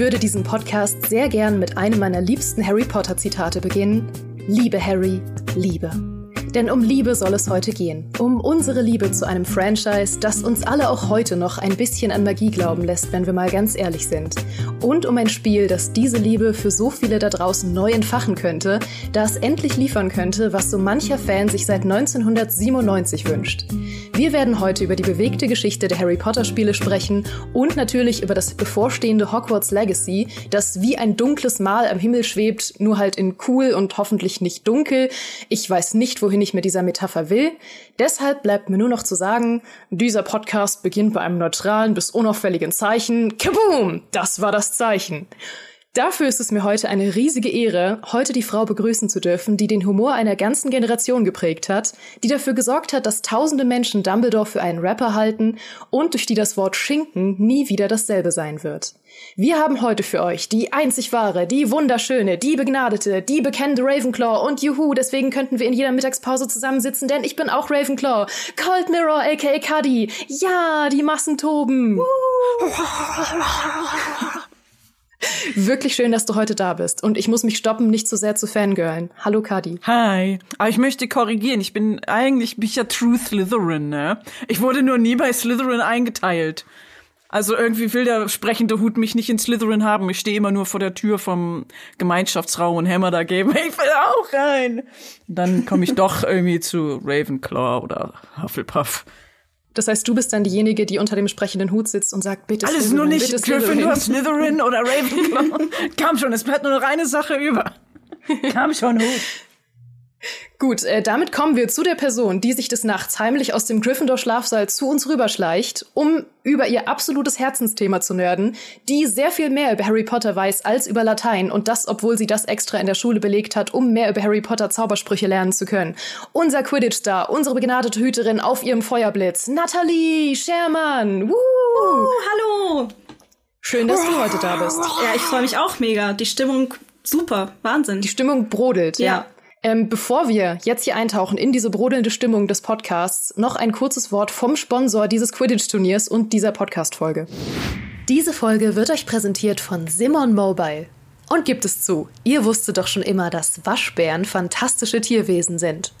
würde diesen Podcast sehr gern mit einem meiner liebsten Harry Potter Zitate beginnen. Liebe Harry, Liebe. Denn um Liebe soll es heute gehen. Um unsere Liebe zu einem Franchise, das uns alle auch heute noch ein bisschen an Magie glauben lässt, wenn wir mal ganz ehrlich sind. Und um ein Spiel, das diese Liebe für so viele da draußen neu entfachen könnte, das endlich liefern könnte, was so mancher Fan sich seit 1997 wünscht. Wir werden heute über die bewegte Geschichte der Harry Potter Spiele sprechen und natürlich über das bevorstehende Hogwarts Legacy, das wie ein dunkles Mal am Himmel schwebt, nur halt in cool und hoffentlich nicht dunkel. Ich weiß nicht, wohin wohin ich mit dieser Metapher will. Deshalb bleibt mir nur noch zu sagen, dieser Podcast beginnt bei einem neutralen bis unauffälligen Zeichen. Kaboom! Das war das Zeichen. Dafür ist es mir heute eine riesige Ehre, heute die Frau begrüßen zu dürfen, die den Humor einer ganzen Generation geprägt hat, die dafür gesorgt hat, dass tausende Menschen Dumbledore für einen Rapper halten und durch die das Wort Schinken nie wieder dasselbe sein wird. Wir haben heute für euch die einzig wahre, die wunderschöne, die begnadete, die bekennende Ravenclaw und juhu, deswegen könnten wir in jeder Mittagspause zusammensitzen, denn ich bin auch Ravenclaw. Cold Mirror aka Cuddy. Ja, die Massen toben. Wirklich schön, dass du heute da bist. Und ich muss mich stoppen, nicht zu so sehr zu fangirlen. Hallo, Kadi. Hi. Aber ich möchte korrigieren. Ich bin eigentlich bin ich ja True Slytherin, ne? Ich wurde nur nie bei Slytherin eingeteilt. Also irgendwie will der sprechende Hut mich nicht in Slytherin haben. Ich stehe immer nur vor der Tür vom Gemeinschaftsraum und hämmer dagegen. Ich will auch rein. Dann komme ich doch irgendwie zu Ravenclaw oder Hufflepuff. Das heißt, du bist dann diejenige, die unter dem sprechenden Hut sitzt und sagt, bitte Alles Slytherin, nur nicht bitte Gryffindor, Slytherin oder Ravenclaw. Kam schon, es bleibt nur noch eine Sache über. Kam schon, Hut. Gut, äh, damit kommen wir zu der Person, die sich des Nachts heimlich aus dem Gryffindor-Schlafsaal zu uns rüberschleicht, um über ihr absolutes Herzensthema zu nerden, die sehr viel mehr über Harry Potter weiß als über Latein und das, obwohl sie das extra in der Schule belegt hat, um mehr über Harry Potter Zaubersprüche lernen zu können. Unser Quidditch-Star, unsere begnadete Hüterin auf ihrem Feuerblitz, Nathalie Schermann. Woo! Uh, hallo! Schön, dass du heute da bist. Ja, ich freue mich auch mega. Die Stimmung super, Wahnsinn. Die Stimmung brodelt, ja. ja. Ähm, bevor wir jetzt hier eintauchen in diese brodelnde Stimmung des Podcasts, noch ein kurzes Wort vom Sponsor dieses Quidditch-Turniers und dieser Podcast-Folge. Diese Folge wird euch präsentiert von Simon Mobile. Und gibt es zu, ihr wusstet doch schon immer, dass Waschbären fantastische Tierwesen sind.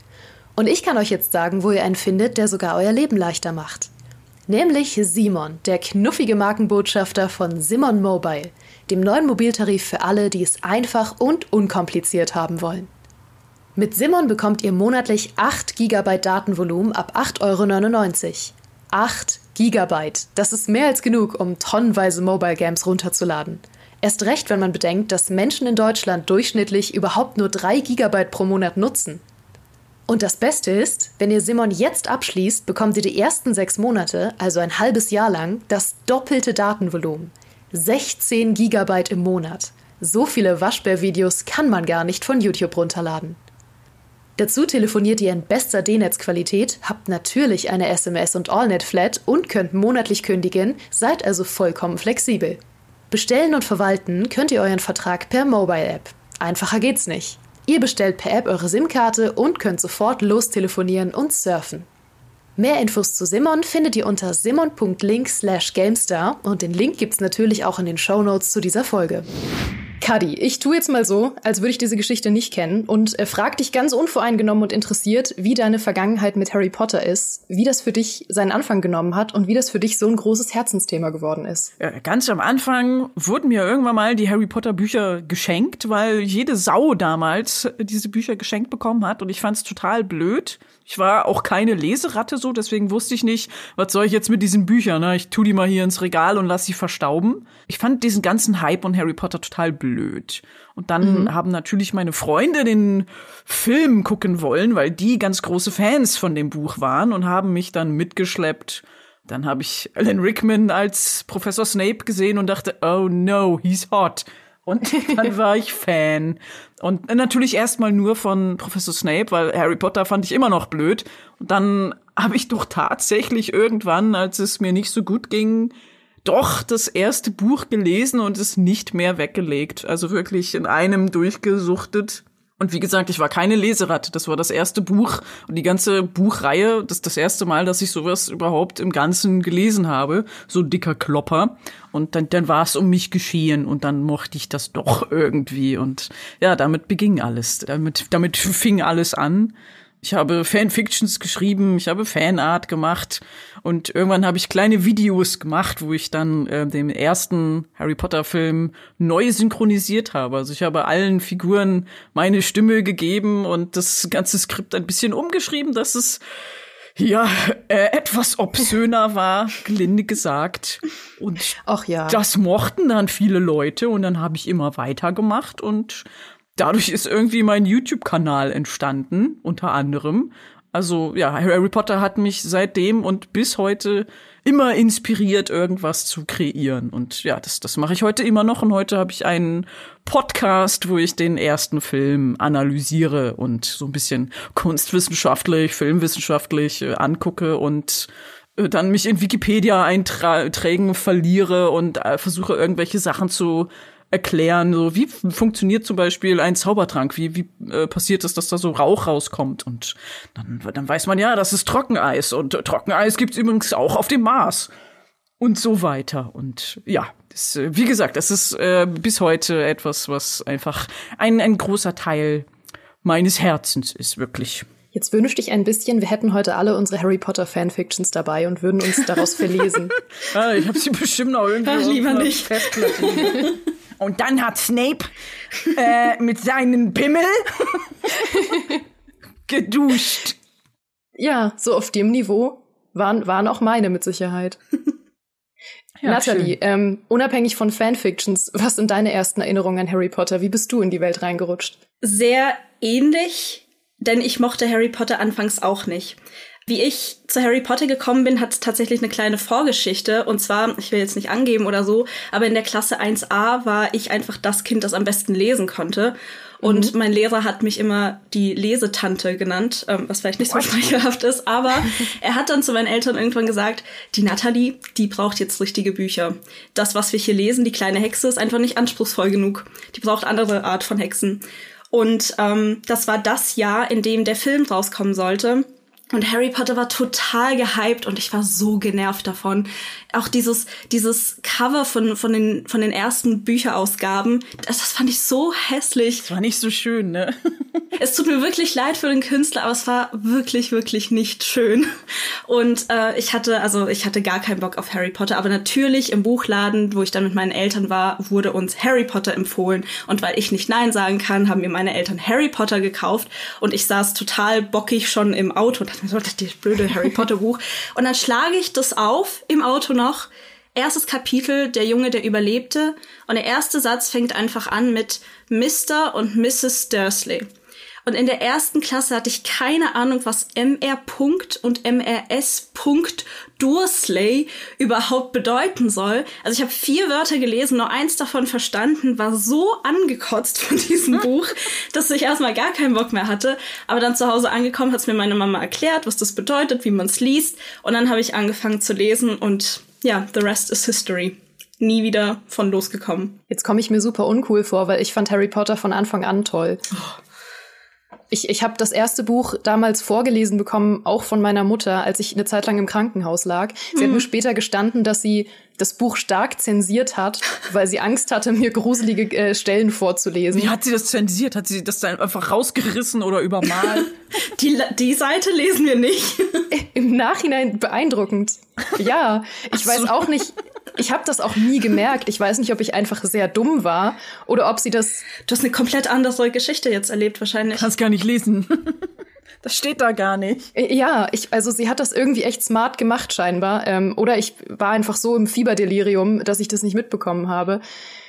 Und ich kann euch jetzt sagen, wo ihr einen findet, der sogar euer Leben leichter macht. Nämlich Simon, der knuffige Markenbotschafter von Simon Mobile, dem neuen Mobiltarif für alle, die es einfach und unkompliziert haben wollen. Mit Simon bekommt ihr monatlich 8 GB Datenvolumen ab 8,99 Euro. 8 GB. Das ist mehr als genug, um tonnenweise Mobile Games runterzuladen. Erst recht, wenn man bedenkt, dass Menschen in Deutschland durchschnittlich überhaupt nur 3 GB pro Monat nutzen. Und das Beste ist, wenn ihr Simon jetzt abschließt, bekommt ihr die ersten sechs Monate, also ein halbes Jahr lang, das doppelte Datenvolumen. 16 GB im Monat. So viele Waschbär-Videos kann man gar nicht von YouTube runterladen. Dazu telefoniert ihr in bester D-Netz-Qualität, habt natürlich eine SMS- und AllNet-Flat und könnt monatlich kündigen, seid also vollkommen flexibel. Bestellen und verwalten könnt ihr euren Vertrag per Mobile-App. Einfacher geht's nicht. Ihr bestellt per App eure SIM-Karte und könnt sofort lostelefonieren und surfen. Mehr Infos zu Simon findet ihr unter simon.link slash gamestar und den Link gibt's natürlich auch in den Show Notes zu dieser Folge. Cuddy, ich tue jetzt mal so, als würde ich diese Geschichte nicht kennen und äh, frag dich ganz unvoreingenommen und interessiert, wie deine Vergangenheit mit Harry Potter ist, wie das für dich seinen Anfang genommen hat und wie das für dich so ein großes Herzensthema geworden ist. Ja, ganz am Anfang wurden mir irgendwann mal die Harry Potter Bücher geschenkt, weil jede Sau damals diese Bücher geschenkt bekommen hat und ich fand es total blöd. Ich war auch keine Leseratte so, deswegen wusste ich nicht, was soll ich jetzt mit diesen Büchern, ne? Ich tu die mal hier ins Regal und lass sie verstauben. Ich fand diesen ganzen Hype und Harry Potter total blöd blöd. Und dann mhm. haben natürlich meine Freunde den Film gucken wollen, weil die ganz große Fans von dem Buch waren und haben mich dann mitgeschleppt. Dann habe ich Alan Rickman als Professor Snape gesehen und dachte, oh no, he's hot. Und dann war ich Fan. Und natürlich erstmal nur von Professor Snape, weil Harry Potter fand ich immer noch blöd. Und dann habe ich doch tatsächlich irgendwann, als es mir nicht so gut ging, doch das erste Buch gelesen und es nicht mehr weggelegt. Also wirklich in einem durchgesuchtet. Und wie gesagt, ich war keine Leseratte. Das war das erste Buch und die ganze Buchreihe. Das ist das erste Mal, dass ich sowas überhaupt im Ganzen gelesen habe. So ein dicker Klopper. Und dann, dann war es um mich geschehen und dann mochte ich das doch irgendwie. Und ja, damit beging alles. Damit, damit fing alles an. Ich habe Fanfictions geschrieben, ich habe Fanart gemacht und irgendwann habe ich kleine Videos gemacht, wo ich dann äh, den ersten Harry Potter Film neu synchronisiert habe. Also ich habe allen Figuren meine Stimme gegeben und das ganze Skript ein bisschen umgeschrieben, dass es ja, äh, etwas obszöner war, gelinde gesagt. Und Ach ja. das mochten dann viele Leute und dann habe ich immer weitergemacht und dadurch ist irgendwie mein YouTube-Kanal entstanden, unter anderem. Also ja, Harry Potter hat mich seitdem und bis heute immer inspiriert, irgendwas zu kreieren. Und ja, das, das mache ich heute immer noch. Und heute habe ich einen Podcast, wo ich den ersten Film analysiere und so ein bisschen kunstwissenschaftlich, filmwissenschaftlich äh, angucke und äh, dann mich in Wikipedia-Einträgen verliere und äh, versuche irgendwelche Sachen zu erklären, so wie funktioniert zum Beispiel ein Zaubertrank, wie, wie äh, passiert es, dass da so Rauch rauskommt und dann, dann weiß man ja, das ist Trockeneis und äh, Trockeneis gibt's übrigens auch auf dem Mars und so weiter und ja, das, äh, wie gesagt, das ist äh, bis heute etwas, was einfach ein, ein großer Teil meines Herzens ist, wirklich. Jetzt wünschte ich ein bisschen, wir hätten heute alle unsere Harry Potter Fanfictions dabei und würden uns daraus verlesen. ah, ich habe sie bestimmt noch irgendwie Ach, lieber nicht. Und dann hat Snape äh, mit seinen Pimmel geduscht. Ja, so auf dem Niveau waren, waren auch meine mit Sicherheit. Ja, Natalie, ähm, unabhängig von Fanfictions, was sind deine ersten Erinnerungen an Harry Potter? Wie bist du in die Welt reingerutscht? Sehr ähnlich, denn ich mochte Harry Potter anfangs auch nicht. Wie ich zu Harry Potter gekommen bin, hat tatsächlich eine kleine Vorgeschichte. Und zwar, ich will jetzt nicht angeben oder so, aber in der Klasse 1a war ich einfach das Kind, das am besten lesen konnte. Und mhm. mein Lehrer hat mich immer die Lesetante genannt, ähm, was vielleicht nicht so schmeichelhaft ist, aber er hat dann zu meinen Eltern irgendwann gesagt, die Natalie, die braucht jetzt richtige Bücher. Das, was wir hier lesen, die kleine Hexe, ist einfach nicht anspruchsvoll genug. Die braucht andere Art von Hexen. Und ähm, das war das Jahr, in dem der Film rauskommen sollte. Und Harry Potter war total gehypt und ich war so genervt davon. Auch dieses, dieses Cover von, von, den, von den ersten Bücherausgaben, das, das fand ich so hässlich. Das war nicht so schön, ne? es tut mir wirklich leid für den Künstler, aber es war wirklich, wirklich nicht schön. Und äh, ich hatte, also ich hatte gar keinen Bock auf Harry Potter, aber natürlich im Buchladen, wo ich dann mit meinen Eltern war, wurde uns Harry Potter empfohlen. Und weil ich nicht Nein sagen kann, haben mir meine Eltern Harry Potter gekauft und ich saß total bockig schon im Auto und so, das blöde Harry Potter Buch. Und dann schlage ich das auf im Auto noch. Erstes Kapitel, der Junge, der überlebte. Und der erste Satz fängt einfach an mit Mr. und Mrs. Dursley. Und in der ersten Klasse hatte ich keine Ahnung, was MR. und MRS. Dursley überhaupt bedeuten soll. Also ich habe vier Wörter gelesen, nur eins davon verstanden, war so angekotzt von diesem Buch, dass ich erstmal gar keinen Bock mehr hatte. Aber dann zu Hause angekommen, hat es mir meine Mama erklärt, was das bedeutet, wie man es liest. Und dann habe ich angefangen zu lesen und ja, the rest is history nie wieder von losgekommen. Jetzt komme ich mir super uncool vor, weil ich fand Harry Potter von Anfang an toll. Oh. Ich, ich habe das erste Buch damals vorgelesen bekommen, auch von meiner Mutter, als ich eine Zeit lang im Krankenhaus lag. Sie hm. hat mir später gestanden, dass sie das Buch stark zensiert hat, weil sie Angst hatte, mir gruselige äh, Stellen vorzulesen. Wie hat sie das zensiert? Hat sie das dann einfach rausgerissen oder übermalt? die, die Seite lesen wir nicht. Im Nachhinein beeindruckend. Ja, ich weiß auch nicht ich habe das auch nie gemerkt. Ich weiß nicht, ob ich einfach sehr dumm war oder ob sie das. Du hast eine komplett andere Geschichte jetzt erlebt, wahrscheinlich. Kannst gar nicht lesen. Das steht da gar nicht. Äh, ja, ich, also sie hat das irgendwie echt smart gemacht scheinbar. Ähm, oder ich war einfach so im Fieberdelirium, dass ich das nicht mitbekommen habe.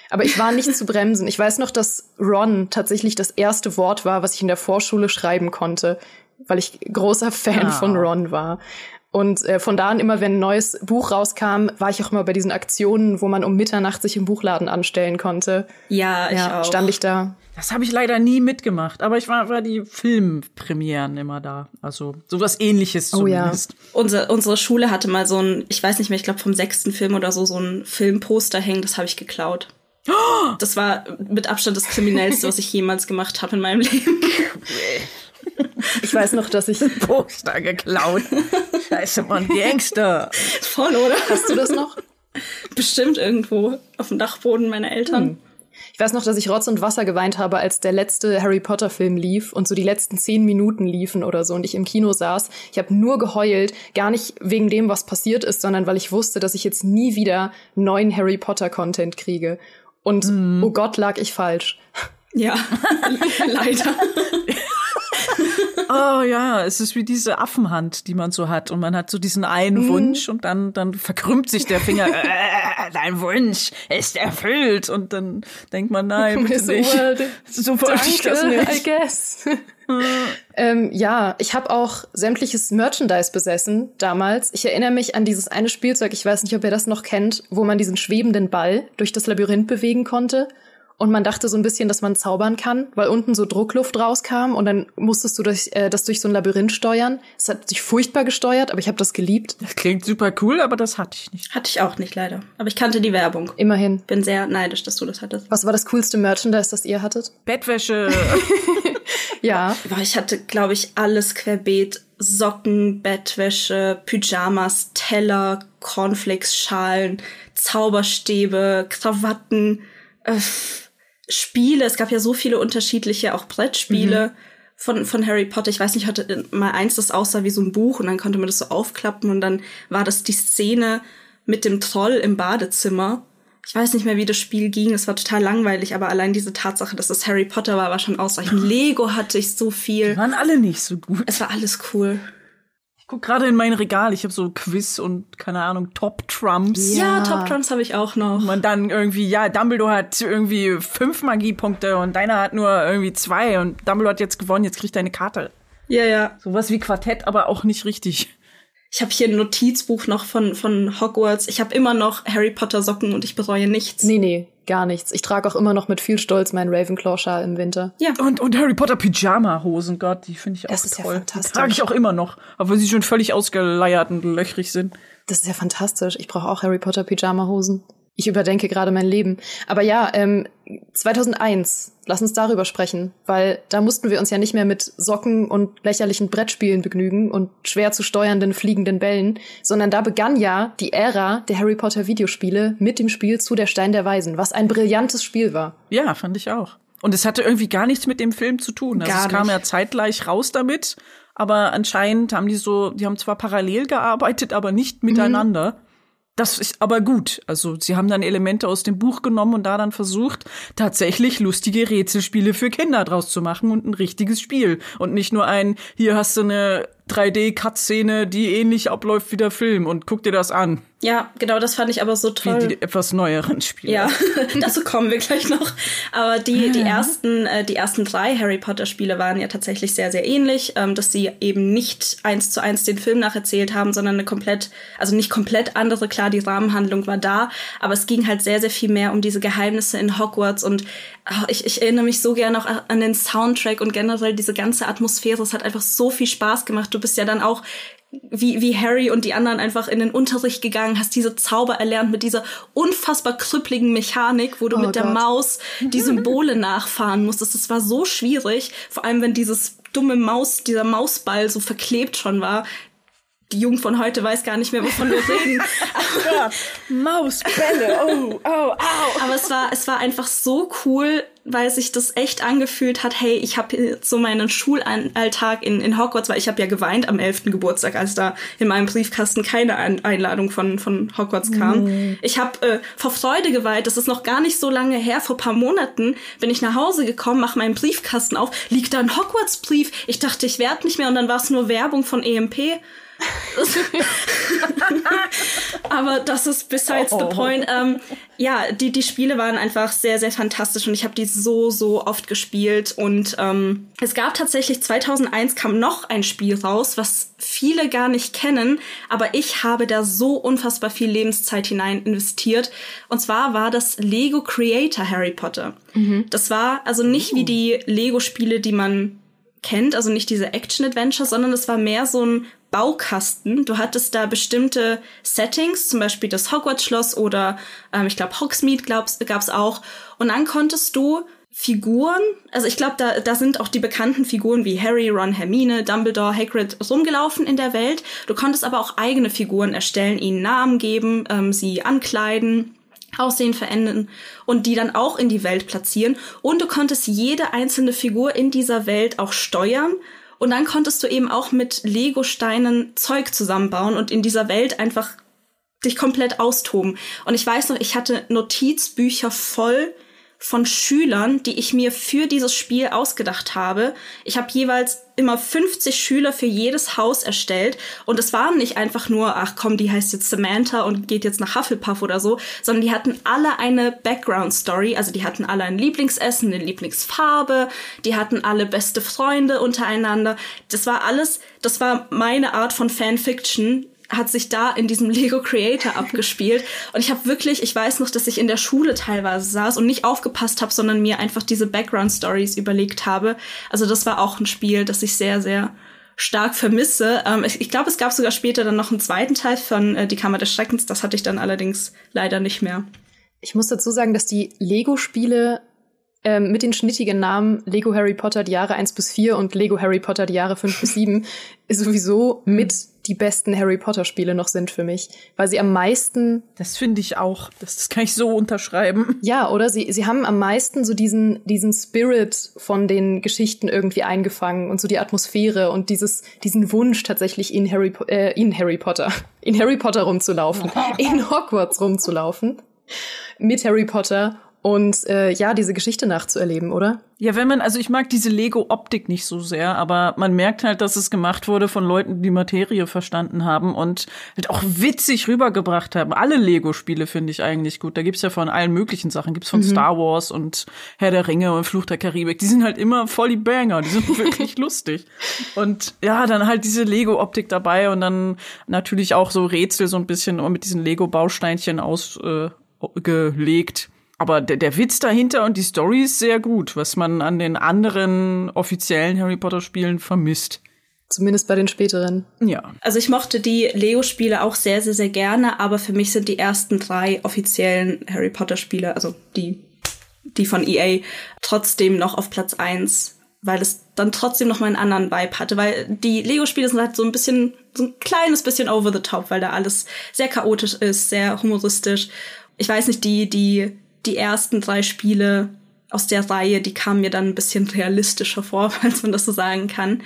Aber ich war nicht zu bremsen. Ich weiß noch, dass Ron tatsächlich das erste Wort war, was ich in der Vorschule schreiben konnte, weil ich großer Fan ah. von Ron war. Und äh, von da an immer, wenn ein neues Buch rauskam, war ich auch immer bei diesen Aktionen, wo man um Mitternacht sich im Buchladen anstellen konnte. Ja, ich ja, auch. Stand ich da. Das habe ich leider nie mitgemacht, aber ich war, war die Filmpremieren immer da. Also sowas ähnliches zumindest. Oh, ja. Unsere, unsere Schule hatte mal so ein, ich weiß nicht mehr, ich glaube vom sechsten Film oder so, so ein Filmposter hängen, das habe ich geklaut. Das war mit Abstand das Kriminellste, was ich jemals gemacht habe in meinem Leben. Ich weiß noch, dass ich Poster geklaut. Scheiße, Mann, Gangster. Voll, oder? Hast du das noch? Bestimmt irgendwo auf dem Dachboden meiner Eltern. Hm. Ich weiß noch, dass ich Rotz und Wasser geweint habe, als der letzte Harry Potter Film lief und so die letzten zehn Minuten liefen oder so und ich im Kino saß. Ich habe nur geheult, gar nicht wegen dem, was passiert ist, sondern weil ich wusste, dass ich jetzt nie wieder neuen Harry Potter Content kriege. Und mm. oh Gott, lag ich falsch. Ja, leider. Oh ja, es ist wie diese Affenhand, die man so hat. Und man hat so diesen einen mm. Wunsch und dann, dann verkrümmt sich der Finger. äh, dein Wunsch ist erfüllt. Und dann denkt man, nein, bitte so, nicht. so wollte ich das nicht. I guess. ähm, ja, ich habe auch sämtliches Merchandise besessen damals. Ich erinnere mich an dieses eine Spielzeug, ich weiß nicht, ob ihr das noch kennt, wo man diesen schwebenden Ball durch das Labyrinth bewegen konnte. Und man dachte so ein bisschen, dass man zaubern kann, weil unten so Druckluft rauskam und dann musstest du durch, äh, das durch so ein Labyrinth steuern. Es hat sich furchtbar gesteuert, aber ich habe das geliebt. Das klingt super cool, aber das hatte ich nicht. Hatte ich auch nicht, leider. Aber ich kannte die Werbung. Immerhin. Bin sehr neidisch, dass du das hattest. Was war das coolste Merchandise, das ihr hattet? Bettwäsche. ja. Ich hatte, glaube ich, alles querbeet. Socken, Bettwäsche, Pyjamas, Teller, Cornflakes, Schalen, Zauberstäbe, Krawatten. Äh, Spiele, es gab ja so viele unterschiedliche, auch Brettspiele mhm. von, von Harry Potter. Ich weiß nicht, ich hatte mal eins, das aussah wie so ein Buch und dann konnte man das so aufklappen und dann war das die Szene mit dem Troll im Badezimmer. Ich weiß nicht mehr, wie das Spiel ging. Es war total langweilig, aber allein diese Tatsache, dass es Harry Potter war, war schon ausreichend. Lego hatte ich so viel. Die waren alle nicht so gut. Es war alles cool guck gerade in mein Regal, ich habe so Quiz und keine Ahnung, Top Trumps. Ja, ja Top Trumps habe ich auch noch. Und dann irgendwie, ja, Dumbledore hat irgendwie fünf Magiepunkte und deiner hat nur irgendwie zwei und Dumbledore hat jetzt gewonnen, jetzt kriegt er eine Karte. Ja, ja. Sowas wie Quartett, aber auch nicht richtig. Ich habe hier ein Notizbuch noch von, von Hogwarts. Ich habe immer noch Harry Potter Socken und ich bereue nichts. Nee, nee, gar nichts. Ich trage auch immer noch mit viel Stolz meinen Ravenclaw-Schal im Winter. Ja. Und, und Harry Potter Pyjama-Hosen, Gott, die finde ich auch das ist toll. Ja fantastisch. Die trage ich auch immer noch, obwohl sie schon völlig ausgeleiert und löchrig sind. Das ist ja fantastisch. Ich brauche auch Harry Potter Pyjama-Hosen. Ich überdenke gerade mein Leben. Aber ja, ähm, 2001, lass uns darüber sprechen, weil da mussten wir uns ja nicht mehr mit Socken und lächerlichen Brettspielen begnügen und schwer zu steuernden fliegenden Bällen, sondern da begann ja die Ära der Harry Potter Videospiele mit dem Spiel zu der Stein der Weisen, was ein brillantes Spiel war. Ja, fand ich auch. Und es hatte irgendwie gar nichts mit dem Film zu tun. Also gar es kam ja zeitgleich raus damit, aber anscheinend haben die so, die haben zwar parallel gearbeitet, aber nicht miteinander. Mhm. Das ist aber gut. Also sie haben dann Elemente aus dem Buch genommen und da dann versucht, tatsächlich lustige Rätselspiele für Kinder draus zu machen und ein richtiges Spiel. Und nicht nur ein, hier hast du eine 3D-Cut-Szene, die ähnlich abläuft wie der Film und guck dir das an. Ja, genau, das fand ich aber so toll. Wie die etwas neueren Spiele. Ja, dazu kommen wir gleich noch. Aber die, die ersten, äh, die ersten drei Harry Potter Spiele waren ja tatsächlich sehr, sehr ähnlich, ähm, dass sie eben nicht eins zu eins den Film nacherzählt haben, sondern eine komplett, also nicht komplett andere. Klar, die Rahmenhandlung war da, aber es ging halt sehr, sehr viel mehr um diese Geheimnisse in Hogwarts und ich, ich erinnere mich so gerne auch an den Soundtrack und generell diese ganze Atmosphäre. Es hat einfach so viel Spaß gemacht. Du bist ja dann auch wie, wie Harry und die anderen einfach in den Unterricht gegangen, hast diese Zauber erlernt mit dieser unfassbar krüppligen Mechanik, wo du oh mit Gott. der Maus die Symbole nachfahren musstest. Das war so schwierig, vor allem wenn dieses dumme Maus, dieser Mausball so verklebt schon war die Jugend von heute weiß gar nicht mehr, wovon wir reden. ja, Mausbälle, oh, oh, au. Aber es war, es war einfach so cool, weil sich das echt angefühlt hat, hey, ich habe so meinen Schulalltag in, in Hogwarts, weil ich habe ja geweint am 11. Geburtstag, als da in meinem Briefkasten keine Einladung von, von Hogwarts kam. Mm. Ich habe äh, vor Freude geweint, das ist noch gar nicht so lange her, vor paar Monaten bin ich nach Hause gekommen, mache meinen Briefkasten auf, liegt da ein Hogwarts-Brief. Ich dachte, ich werde nicht mehr und dann war es nur Werbung von EMP. Aber das ist besides oh. the point. Ähm, ja, die, die Spiele waren einfach sehr, sehr fantastisch und ich habe die so, so oft gespielt. Und ähm, es gab tatsächlich 2001 kam noch ein Spiel raus, was viele gar nicht kennen, aber ich habe da so unfassbar viel Lebenszeit hinein investiert. Und zwar war das Lego Creator Harry Potter. Mhm. Das war also nicht uh. wie die Lego-Spiele, die man kennt, also nicht diese Action-Adventure, sondern es war mehr so ein Baukasten. Du hattest da bestimmte Settings, zum Beispiel das Hogwarts-Schloss oder ähm, ich glaube Hogsmeade gab es auch. Und dann konntest du Figuren, also ich glaube, da, da sind auch die bekannten Figuren wie Harry, Ron, Hermine, Dumbledore, Hagrid rumgelaufen in der Welt. Du konntest aber auch eigene Figuren erstellen, ihnen Namen geben, ähm, sie ankleiden. Aussehen verändern und die dann auch in die Welt platzieren. Und du konntest jede einzelne Figur in dieser Welt auch steuern. Und dann konntest du eben auch mit Lego-Steinen Zeug zusammenbauen und in dieser Welt einfach dich komplett austoben. Und ich weiß noch, ich hatte Notizbücher voll von Schülern, die ich mir für dieses Spiel ausgedacht habe. Ich habe jeweils immer 50 Schüler für jedes Haus erstellt und es waren nicht einfach nur, ach komm, die heißt jetzt Samantha und geht jetzt nach Hufflepuff oder so, sondern die hatten alle eine Background Story, also die hatten alle ein Lieblingsessen, eine Lieblingsfarbe, die hatten alle beste Freunde untereinander. Das war alles, das war meine Art von Fanfiction, hat sich da in diesem Lego Creator abgespielt. Und ich habe wirklich, ich weiß noch, dass ich in der Schule teilweise saß und nicht aufgepasst habe, sondern mir einfach diese Background Stories überlegt habe. Also das war auch ein Spiel, das ich sehr, sehr stark vermisse. Ähm, ich, ich glaube, es gab sogar später dann noch einen zweiten Teil von äh, Die Kammer des Schreckens. Das hatte ich dann allerdings leider nicht mehr. Ich muss dazu sagen, dass die Lego-Spiele ähm, mit den schnittigen Namen Lego Harry Potter die Jahre 1 bis 4 und Lego Harry Potter die Jahre 5 bis 7 sowieso mit die besten Harry Potter Spiele noch sind für mich, weil sie am meisten Das finde ich auch, das, das kann ich so unterschreiben. Ja, oder? Sie sie haben am meisten so diesen diesen Spirit von den Geschichten irgendwie eingefangen und so die Atmosphäre und dieses diesen Wunsch tatsächlich in Harry äh, in Harry Potter, in Harry Potter rumzulaufen, in Hogwarts rumzulaufen mit Harry Potter und äh, ja, diese Geschichte nachzuerleben, oder? Ja, wenn man, also ich mag diese Lego-Optik nicht so sehr, aber man merkt halt, dass es gemacht wurde von Leuten, die Materie verstanden haben und halt auch witzig rübergebracht haben. Alle Lego-Spiele finde ich eigentlich gut. Da gibt's ja von allen möglichen Sachen. Gibt's von mhm. Star Wars und Herr der Ringe und Fluch der Karibik. Die sind halt immer voll die Banger. Die sind wirklich lustig. Und ja, dann halt diese Lego-Optik dabei und dann natürlich auch so Rätsel so ein bisschen mit diesen Lego-Bausteinchen ausgelegt. Äh, aber der, der Witz dahinter und die Story ist sehr gut, was man an den anderen offiziellen Harry Potter Spielen vermisst. Zumindest bei den späteren. Ja. Also ich mochte die Lego-Spiele auch sehr, sehr, sehr gerne, aber für mich sind die ersten drei offiziellen Harry Potter-Spiele, also die, die von EA, trotzdem noch auf Platz eins, weil es dann trotzdem noch mal einen anderen Vibe hatte, weil die Lego-Spiele sind halt so ein bisschen, so ein kleines bisschen over the top, weil da alles sehr chaotisch ist, sehr humoristisch. Ich weiß nicht, die, die die ersten drei Spiele aus der Reihe, die kamen mir dann ein bisschen realistischer vor, falls man das so sagen kann.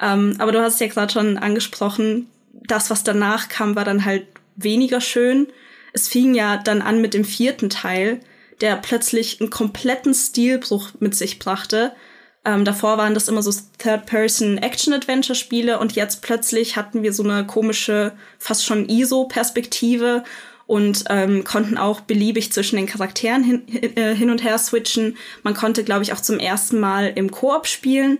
Ähm, aber du hast ja gerade schon angesprochen, das, was danach kam, war dann halt weniger schön. Es fing ja dann an mit dem vierten Teil, der plötzlich einen kompletten Stilbruch mit sich brachte. Ähm, davor waren das immer so Third-Person-Action-Adventure-Spiele und jetzt plötzlich hatten wir so eine komische, fast schon ISO-Perspektive und ähm, konnten auch beliebig zwischen den Charakteren hin, äh, hin und her switchen. Man konnte, glaube ich, auch zum ersten Mal im Koop spielen.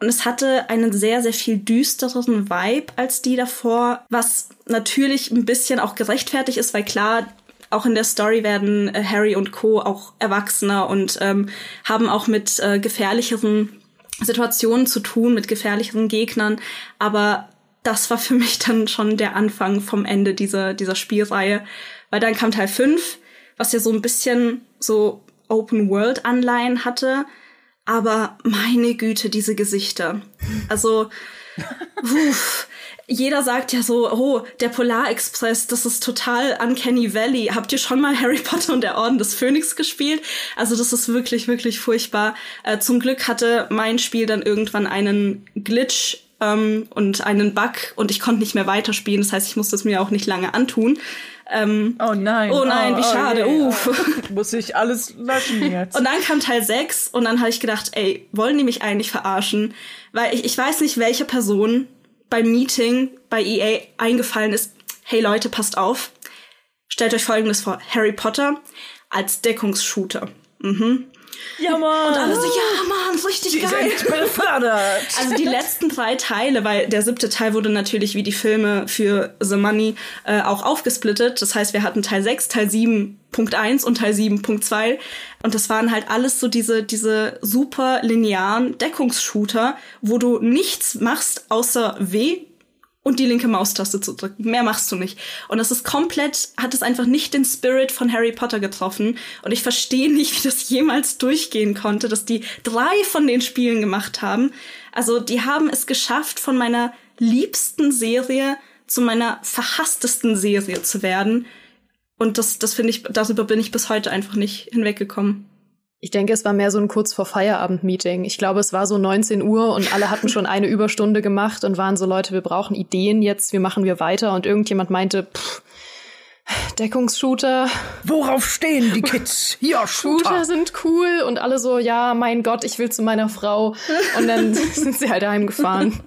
Und es hatte einen sehr, sehr viel düstereren Vibe als die davor, was natürlich ein bisschen auch gerechtfertigt ist, weil klar, auch in der Story werden äh, Harry und Co. auch erwachsener und ähm, haben auch mit äh, gefährlicheren Situationen zu tun, mit gefährlicheren Gegnern. Aber das war für mich dann schon der Anfang vom Ende dieser, dieser Spielreihe. Weil dann kam Teil 5, was ja so ein bisschen so Open-World-Anleihen hatte. Aber meine Güte, diese Gesichter. Also, uff, jeder sagt ja so, oh, der Polar Express, das ist total Uncanny Valley. Habt ihr schon mal Harry Potter und der Orden des Phönix gespielt? Also das ist wirklich, wirklich furchtbar. Äh, zum Glück hatte mein Spiel dann irgendwann einen Glitch ähm, und einen Bug und ich konnte nicht mehr weiterspielen. Das heißt, ich musste es mir auch nicht lange antun. Ähm, oh nein. Oh nein, oh, wie schade. Oh, yeah. Muss ich alles löschen jetzt. und dann kam Teil 6 und dann habe ich gedacht, ey, wollen die mich eigentlich verarschen? Weil ich, ich weiß nicht, welche Person beim Meeting bei EA eingefallen ist, hey Leute, passt auf. Stellt euch folgendes vor, Harry Potter als Deckungsshooter. Mhm. Ja, Mann. Und alle so, ja, Mann, richtig geil. befördert. Also die letzten drei Teile, weil der siebte Teil wurde natürlich wie die Filme für The Money äh, auch aufgesplittet. Das heißt, wir hatten Teil 6, Teil 7, Punkt 1 und Teil 7, Punkt 2. Und das waren halt alles so diese, diese super linearen Deckungsshooter, wo du nichts machst außer W und die linke Maustaste zu drücken. Mehr machst du nicht. Und das ist komplett, hat es einfach nicht den Spirit von Harry Potter getroffen. Und ich verstehe nicht, wie das jemals durchgehen konnte, dass die drei von den Spielen gemacht haben. Also die haben es geschafft, von meiner liebsten Serie zu meiner verhasstesten Serie zu werden. Und das, das finde ich, darüber bin ich bis heute einfach nicht hinweggekommen. Ich denke, es war mehr so ein kurz vor Feierabend-Meeting. Ich glaube, es war so 19 Uhr und alle hatten schon eine Überstunde gemacht und waren so, Leute, wir brauchen Ideen jetzt, wie machen wir weiter? Und irgendjemand meinte, pff, Deckungsshooter. Worauf stehen die Kids? Ja, Shooter. Shooter sind cool und alle so, ja, mein Gott, ich will zu meiner Frau. Und dann sind sie halt heimgefahren.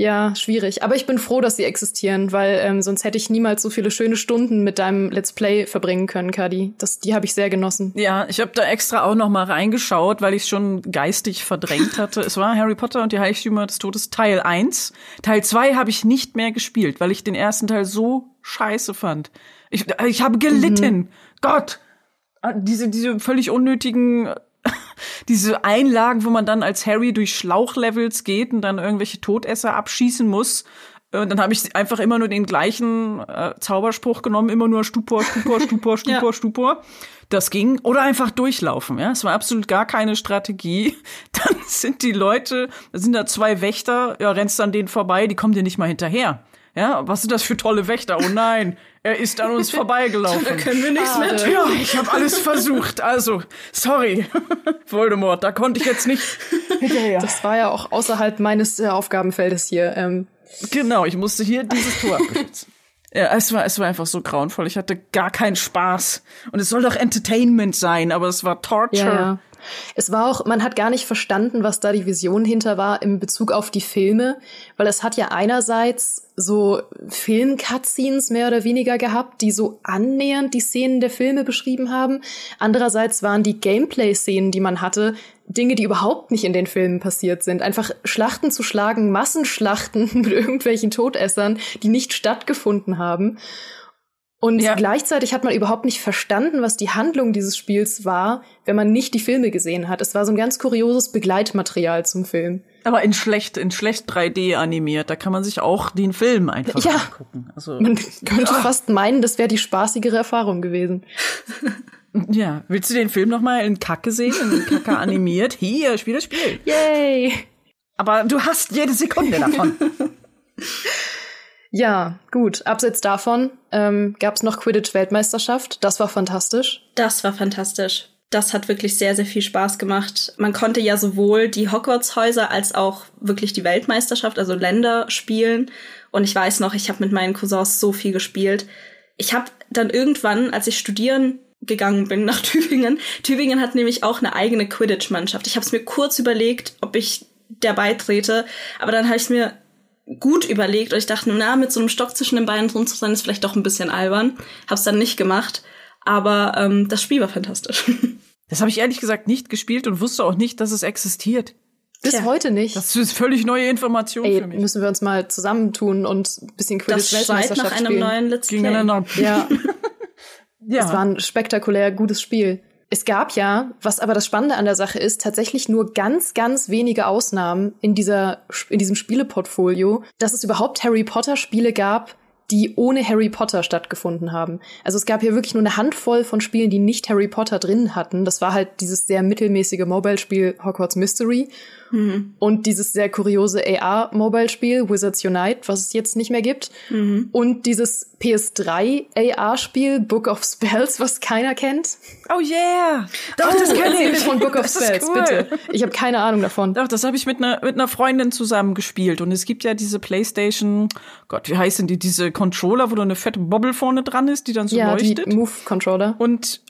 Ja, schwierig. Aber ich bin froh, dass sie existieren, weil ähm, sonst hätte ich niemals so viele schöne Stunden mit deinem Let's Play verbringen können, Kadi. Das, die habe ich sehr genossen. Ja, ich habe da extra auch noch mal reingeschaut, weil ich schon geistig verdrängt hatte. es war Harry Potter und die Heiligtümer des Todes Teil 1. Teil 2 habe ich nicht mehr gespielt, weil ich den ersten Teil so scheiße fand. Ich, ich habe gelitten. Mhm. Gott! Ah, diese, diese völlig unnötigen diese Einlagen, wo man dann als Harry durch Schlauchlevels geht und dann irgendwelche Todesser abschießen muss. Und dann habe ich einfach immer nur den gleichen äh, Zauberspruch genommen, immer nur Stupor, Stupor, Stupor, Stupor, ja. Stupor. Das ging. Oder einfach durchlaufen, ja. Es war absolut gar keine Strategie. Dann sind die Leute, da sind da zwei Wächter, ja, rennst an denen vorbei, die kommen dir nicht mal hinterher. Ja, was sind das für tolle Wächter? Oh nein, er ist an uns vorbeigelaufen. da können wir nichts mehr tun. Ja, ich habe alles versucht. Also, sorry, Voldemort, da konnte ich jetzt nicht hinterher. Das war ja auch außerhalb meines äh, Aufgabenfeldes hier. Ähm. Genau, ich musste hier dieses Tor beschützen. Ja, es war, es war einfach so grauenvoll. Ich hatte gar keinen Spaß. Und es soll doch Entertainment sein, aber es war Torture. Ja, ja. Es war auch, man hat gar nicht verstanden, was da die Vision hinter war im Bezug auf die Filme, weil es hat ja einerseits so Film-Cutscenes mehr oder weniger gehabt, die so annähernd die Szenen der Filme beschrieben haben. Andererseits waren die Gameplay-Szenen, die man hatte, Dinge, die überhaupt nicht in den Filmen passiert sind. Einfach Schlachten zu schlagen, Massenschlachten mit irgendwelchen Todessern, die nicht stattgefunden haben. Und ja. gleichzeitig hat man überhaupt nicht verstanden, was die Handlung dieses Spiels war, wenn man nicht die Filme gesehen hat. Es war so ein ganz kurioses Begleitmaterial zum Film. Aber in schlecht, in schlecht 3D animiert, da kann man sich auch den Film einfach ja. angucken. Also, man könnte ja. fast meinen, das wäre die spaßigere Erfahrung gewesen. Ja, willst du den Film noch mal in Kacke sehen, in Kacke animiert? Hier, spiel das Spiel. Yay! Aber du hast jede Sekunde davon. Ja, gut. Abseits davon ähm, gab es noch Quidditch-Weltmeisterschaft. Das war fantastisch. Das war fantastisch. Das hat wirklich sehr, sehr viel Spaß gemacht. Man konnte ja sowohl die Hogwarts-Häuser als auch wirklich die Weltmeisterschaft, also Länder spielen. Und ich weiß noch, ich habe mit meinen Cousins so viel gespielt. Ich habe dann irgendwann, als ich studieren gegangen bin nach Tübingen, Tübingen hat nämlich auch eine eigene Quidditch-Mannschaft. Ich habe es mir kurz überlegt, ob ich der beitrete, aber dann habe ich mir gut überlegt und ich dachte, na, mit so einem Stock zwischen den Beinen drum zu sein, ist vielleicht doch ein bisschen albern. Hab's dann nicht gemacht, aber ähm, das Spiel war fantastisch. Das habe ich ehrlich gesagt nicht gespielt und wusste auch nicht, dass es existiert. Bis Tja. heute nicht. Das ist völlig neue Information Ey, für mich. Müssen wir uns mal zusammentun und ein bisschen Quidditch das Weltmeisterschaft nach einem spielen. neuen Let's Play. Gegeneinander. Ja. ja. Es war ein spektakulär gutes Spiel. Es gab ja, was aber das Spannende an der Sache ist, tatsächlich nur ganz, ganz wenige Ausnahmen in dieser, in diesem Spieleportfolio, dass es überhaupt Harry Potter Spiele gab, die ohne Harry Potter stattgefunden haben. Also es gab hier wirklich nur eine Handvoll von Spielen, die nicht Harry Potter drin hatten. Das war halt dieses sehr mittelmäßige Mobile-Spiel Hogwarts Mystery Mhm. Und dieses sehr kuriose AR-Mobile-Spiel, Wizards Unite, was es jetzt nicht mehr gibt. Mhm. Und dieses PS3 AR-Spiel, Book of Spells, was keiner kennt. Oh yeah! Doch, oh, das kenne ich. von Book of Spells, cool. bitte. Ich habe keine Ahnung davon. Doch, das habe ich mit einer mit einer Freundin zusammen gespielt. Und es gibt ja diese PlayStation, Gott, wie heißen die, diese Controller, wo da eine fette Bobble vorne dran ist, die dann so ja, leuchtet. Die Move-Controller. Und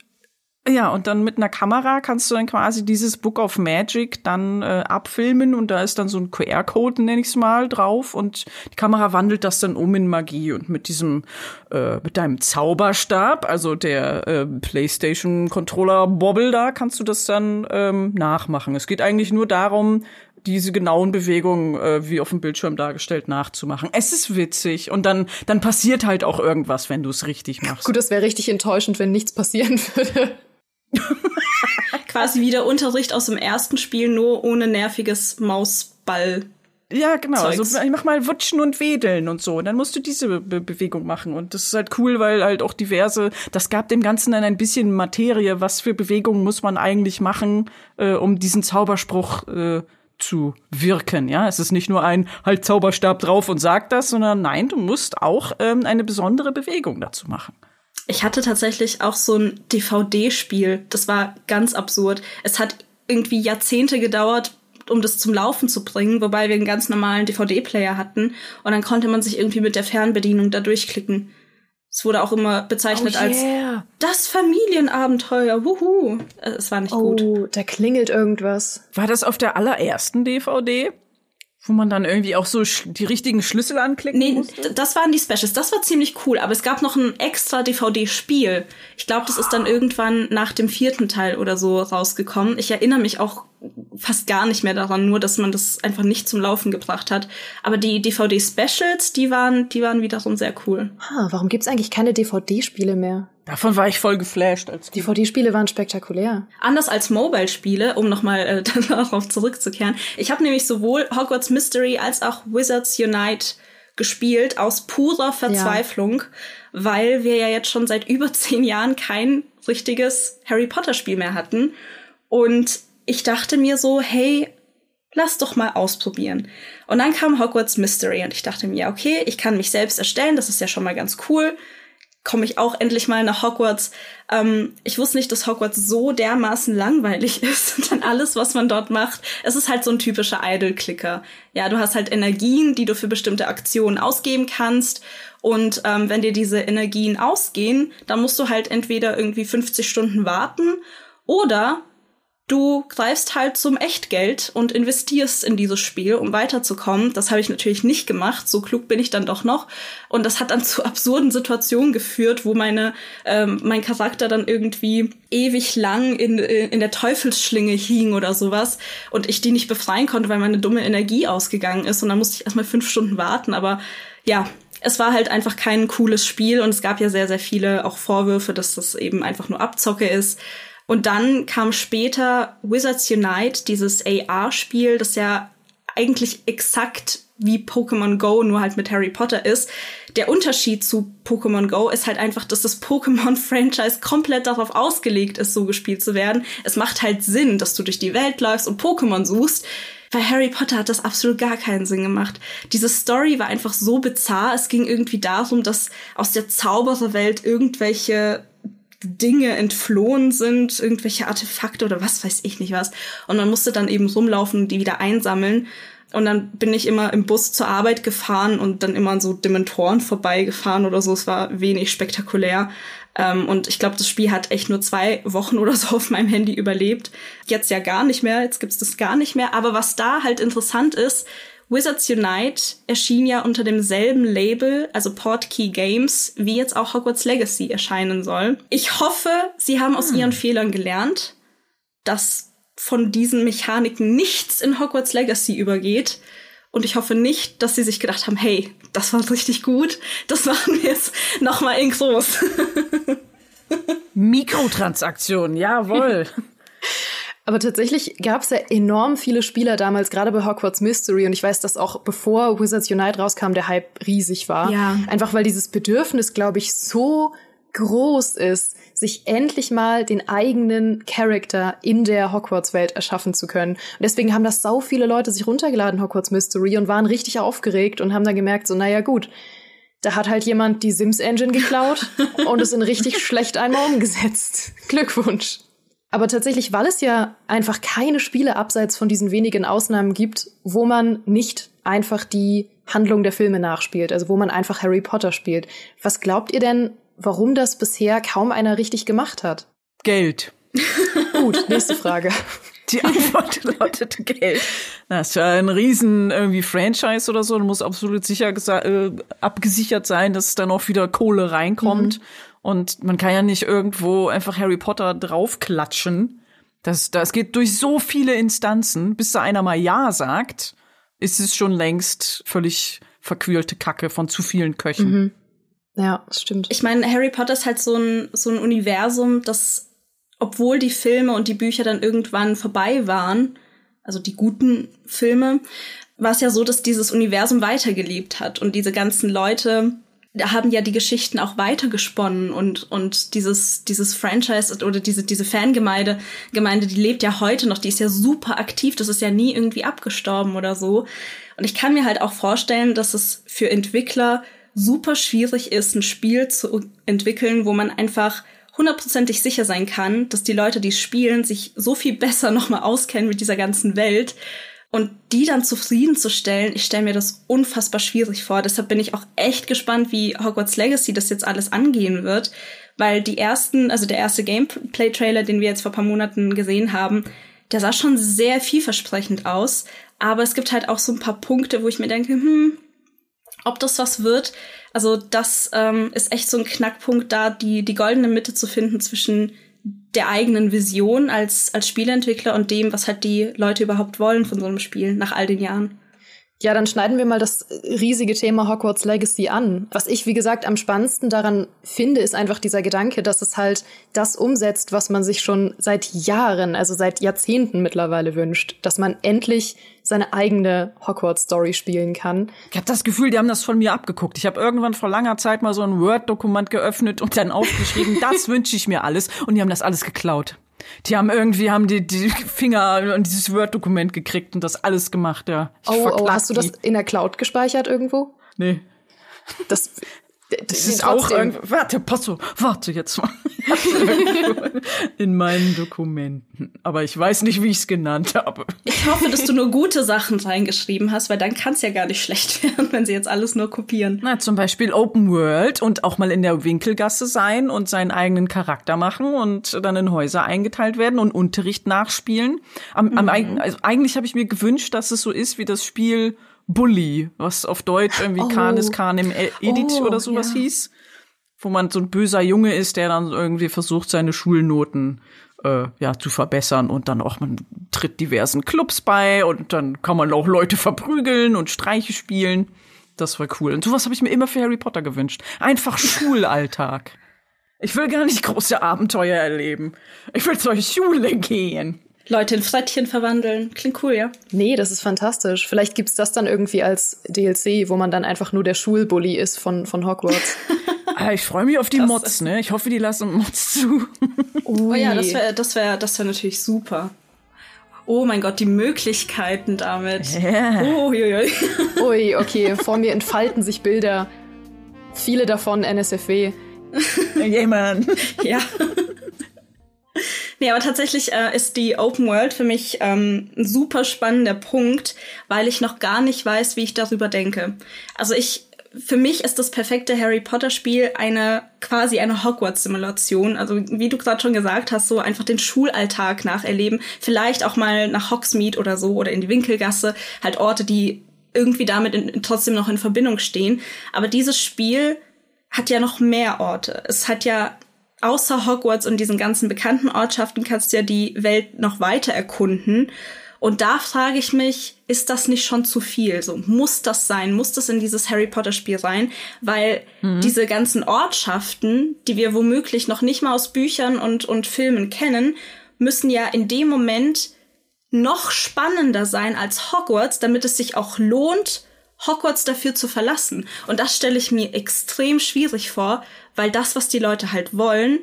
Ja, und dann mit einer Kamera kannst du dann quasi dieses Book of Magic dann äh, abfilmen und da ist dann so ein QR-Code, nenne ich es mal, drauf und die Kamera wandelt das dann um in Magie und mit diesem, äh, mit deinem Zauberstab, also der äh, PlayStation-Controller-Bobble da, kannst du das dann ähm, nachmachen. Es geht eigentlich nur darum, diese genauen Bewegungen, äh, wie auf dem Bildschirm dargestellt, nachzumachen. Es ist witzig und dann, dann passiert halt auch irgendwas, wenn du es richtig machst. Gut, das wäre richtig enttäuschend, wenn nichts passieren würde. Quasi wie der Unterricht aus dem ersten Spiel, nur ohne nerviges Mausball. Ja, genau. Also ich mach mal Wutschen und Wedeln und so. Und dann musst du diese Be Bewegung machen. Und das ist halt cool, weil halt auch diverse, das gab dem Ganzen dann ein bisschen Materie. Was für Bewegungen muss man eigentlich machen, äh, um diesen Zauberspruch äh, zu wirken. Ja, es ist nicht nur ein halt Zauberstab drauf und sag das, sondern nein, du musst auch ähm, eine besondere Bewegung dazu machen. Ich hatte tatsächlich auch so ein DVD-Spiel. Das war ganz absurd. Es hat irgendwie Jahrzehnte gedauert, um das zum Laufen zu bringen, wobei wir einen ganz normalen DVD-Player hatten. Und dann konnte man sich irgendwie mit der Fernbedienung da durchklicken. Es wurde auch immer bezeichnet oh yeah. als das Familienabenteuer. Wuhu. Es war nicht oh, gut. Oh, da klingelt irgendwas. War das auf der allerersten DVD? Wo man dann irgendwie auch so die richtigen Schlüssel anklicken nee, musste? das waren die Specials. Das war ziemlich cool. Aber es gab noch ein extra DVD-Spiel. Ich glaube, das ist dann irgendwann nach dem vierten Teil oder so rausgekommen. Ich erinnere mich auch fast gar nicht mehr daran, nur dass man das einfach nicht zum Laufen gebracht hat. Aber die DVD-Specials, die waren, die waren wiederum sehr cool. Ah, warum gibt's eigentlich keine DVD-Spiele mehr? Davon war ich voll geflasht. Als DVD-Spiele waren spektakulär. Anders als Mobile-Spiele, um nochmal äh, darauf zurückzukehren. Ich habe nämlich sowohl Hogwarts Mystery als auch Wizards Unite gespielt aus purer Verzweiflung, ja. weil wir ja jetzt schon seit über zehn Jahren kein richtiges Harry Potter-Spiel mehr hatten. Und ich dachte mir so, hey, lass doch mal ausprobieren. Und dann kam Hogwarts Mystery und ich dachte mir, okay, ich kann mich selbst erstellen, das ist ja schon mal ganz cool komme ich auch endlich mal nach Hogwarts. Ähm, ich wusste nicht, dass Hogwarts so dermaßen langweilig ist. Denn alles, was man dort macht, es ist halt so ein typischer Idle-Clicker. Ja, du hast halt Energien, die du für bestimmte Aktionen ausgeben kannst. Und ähm, wenn dir diese Energien ausgehen, dann musst du halt entweder irgendwie 50 Stunden warten oder du greifst halt zum Echtgeld und investierst in dieses Spiel, um weiterzukommen. Das habe ich natürlich nicht gemacht. So klug bin ich dann doch noch. Und das hat dann zu absurden Situationen geführt, wo meine ähm, mein Charakter dann irgendwie ewig lang in, in der Teufelsschlinge hing oder sowas und ich die nicht befreien konnte, weil meine dumme Energie ausgegangen ist. Und dann musste ich erstmal fünf Stunden warten. Aber ja, es war halt einfach kein cooles Spiel und es gab ja sehr, sehr viele auch Vorwürfe, dass das eben einfach nur Abzocke ist. Und dann kam später Wizards Unite, dieses AR-Spiel, das ja eigentlich exakt wie Pokémon Go nur halt mit Harry Potter ist. Der Unterschied zu Pokémon Go ist halt einfach, dass das Pokémon-Franchise komplett darauf ausgelegt ist, so gespielt zu werden. Es macht halt Sinn, dass du durch die Welt läufst und Pokémon suchst. Bei Harry Potter hat das absolut gar keinen Sinn gemacht. Diese Story war einfach so bizarr. Es ging irgendwie darum, dass aus der Zaubererwelt irgendwelche Dinge entflohen sind, irgendwelche Artefakte oder was weiß ich nicht was. Und man musste dann eben rumlaufen die wieder einsammeln. Und dann bin ich immer im Bus zur Arbeit gefahren und dann immer an so Dementoren vorbeigefahren oder so. Es war wenig spektakulär. Ähm, und ich glaube, das Spiel hat echt nur zwei Wochen oder so auf meinem Handy überlebt. Jetzt ja gar nicht mehr. Jetzt gibt's das gar nicht mehr. Aber was da halt interessant ist, Wizards Unite erschien ja unter demselben Label, also Portkey Games, wie jetzt auch Hogwarts Legacy erscheinen soll. Ich hoffe, sie haben aus hm. ihren Fehlern gelernt, dass von diesen Mechaniken nichts in Hogwarts Legacy übergeht. Und ich hoffe nicht, dass sie sich gedacht haben, hey, das war richtig gut, das machen wir jetzt nochmal in groß. Mikrotransaktionen, jawohl. Aber tatsächlich gab es ja enorm viele Spieler damals, gerade bei Hogwarts Mystery. Und ich weiß, dass auch bevor Wizards Unite rauskam, der Hype riesig war. Ja. Einfach weil dieses Bedürfnis, glaube ich, so groß ist, sich endlich mal den eigenen Charakter in der Hogwarts-Welt erschaffen zu können. Und deswegen haben das sau viele Leute sich runtergeladen, Hogwarts Mystery, und waren richtig aufgeregt und haben dann gemerkt, so, naja, gut, da hat halt jemand die Sims-Engine geklaut und es in richtig schlecht einmal umgesetzt. Glückwunsch. Aber tatsächlich, weil es ja einfach keine Spiele abseits von diesen wenigen Ausnahmen gibt, wo man nicht einfach die Handlung der Filme nachspielt, also wo man einfach Harry Potter spielt. Was glaubt ihr denn, warum das bisher kaum einer richtig gemacht hat? Geld. Gut, nächste Frage. Die Antwort lautet Geld. Das ist ja ein riesen irgendwie Franchise oder so. Du musst absolut sicher äh, abgesichert sein, dass da noch wieder Kohle reinkommt. Mhm. Und man kann ja nicht irgendwo einfach Harry Potter draufklatschen. Das, das geht durch so viele Instanzen, bis da einer mal Ja sagt, ist es schon längst völlig verquirlte Kacke von zu vielen Köchen. Mhm. Ja, das stimmt. Ich meine, Harry Potter ist halt so ein, so ein Universum, das obwohl die Filme und die Bücher dann irgendwann vorbei waren, also die guten Filme, war es ja so, dass dieses Universum weitergelebt hat und diese ganzen Leute haben ja die Geschichten auch weitergesponnen und und dieses dieses Franchise oder diese diese Fangemeinde Gemeinde die lebt ja heute noch die ist ja super aktiv das ist ja nie irgendwie abgestorben oder so und ich kann mir halt auch vorstellen dass es für Entwickler super schwierig ist ein Spiel zu entwickeln wo man einfach hundertprozentig sicher sein kann, dass die Leute, die spielen, sich so viel besser nochmal auskennen mit dieser ganzen Welt. Und die dann zufriedenzustellen, ich stelle mir das unfassbar schwierig vor. Deshalb bin ich auch echt gespannt, wie Hogwarts Legacy das jetzt alles angehen wird. Weil die ersten, also der erste Gameplay-Trailer, den wir jetzt vor paar Monaten gesehen haben, der sah schon sehr vielversprechend aus. Aber es gibt halt auch so ein paar Punkte, wo ich mir denke, hm, ob das was wird. Also das ähm, ist echt so ein Knackpunkt da, die, die goldene Mitte zu finden zwischen der eigenen Vision als, als Spieleentwickler und dem, was halt die Leute überhaupt wollen von so einem Spiel nach all den Jahren. Ja, dann schneiden wir mal das riesige Thema Hogwarts Legacy an. Was ich, wie gesagt, am spannendsten daran finde, ist einfach dieser Gedanke, dass es halt das umsetzt, was man sich schon seit Jahren, also seit Jahrzehnten mittlerweile wünscht. Dass man endlich seine eigene Hogwarts-Story spielen kann. Ich habe das Gefühl, die haben das von mir abgeguckt. Ich habe irgendwann vor langer Zeit mal so ein Word-Dokument geöffnet und dann aufgeschrieben, das wünsche ich mir alles. Und die haben das alles geklaut. Die haben irgendwie haben die, die Finger an dieses Word-Dokument gekriegt und das alles gemacht, ja. Ich oh, oh, hast du das in der Cloud gespeichert irgendwo? Nee. Das das ist auch irgendwie, warte, pass auf, warte jetzt mal. In meinen Dokumenten. Aber ich weiß nicht, wie ich es genannt habe. Ich hoffe, dass du nur gute Sachen reingeschrieben hast, weil dann kann es ja gar nicht schlecht werden, wenn sie jetzt alles nur kopieren. Na, zum Beispiel Open World und auch mal in der Winkelgasse sein und seinen eigenen Charakter machen und dann in Häuser eingeteilt werden und Unterricht nachspielen. Am, mhm. am, also eigentlich habe ich mir gewünscht, dass es so ist wie das Spiel Bully, was auf Deutsch irgendwie oh. Canis Canem Edit oh, oder sowas ja. hieß, wo man so ein böser Junge ist, der dann irgendwie versucht, seine Schulnoten äh, ja zu verbessern und dann auch man tritt diversen Clubs bei und dann kann man auch Leute verprügeln und Streiche spielen. Das war cool. Und sowas habe ich mir immer für Harry Potter gewünscht. Einfach Schulalltag. Ich will gar nicht große Abenteuer erleben. Ich will zur Schule gehen. Leute in Frettchen verwandeln. Klingt cool, ja? Nee, das ist fantastisch. Vielleicht gibt's das dann irgendwie als DLC, wo man dann einfach nur der Schulbully ist von, von Hogwarts. ah, ich freue mich auf die das Mods, ne? Ich hoffe, die lassen Mods zu. oh ja, das wäre das wär, das wär natürlich super. Oh mein Gott, die Möglichkeiten damit. Yeah. Oh, ui, ui. ui, okay. Vor mir entfalten sich Bilder. Viele davon NSFW. Yeah, man. ja. Nee, aber tatsächlich äh, ist die Open World für mich ähm, ein super spannender Punkt, weil ich noch gar nicht weiß, wie ich darüber denke. Also ich, für mich ist das perfekte Harry Potter Spiel eine quasi eine Hogwarts Simulation. Also wie du gerade schon gesagt hast, so einfach den Schulalltag nacherleben, vielleicht auch mal nach Hogsmeade oder so oder in die Winkelgasse, halt Orte, die irgendwie damit in, trotzdem noch in Verbindung stehen. Aber dieses Spiel hat ja noch mehr Orte. Es hat ja außer Hogwarts und diesen ganzen bekannten Ortschaften kannst du ja die Welt noch weiter erkunden. Und da frage ich mich, ist das nicht schon zu viel? So, muss das sein? Muss das in dieses Harry Potter Spiel rein? Weil mhm. diese ganzen Ortschaften, die wir womöglich noch nicht mal aus Büchern und, und Filmen kennen, müssen ja in dem Moment noch spannender sein als Hogwarts, damit es sich auch lohnt, Hogwarts dafür zu verlassen. Und das stelle ich mir extrem schwierig vor, weil das, was die Leute halt wollen,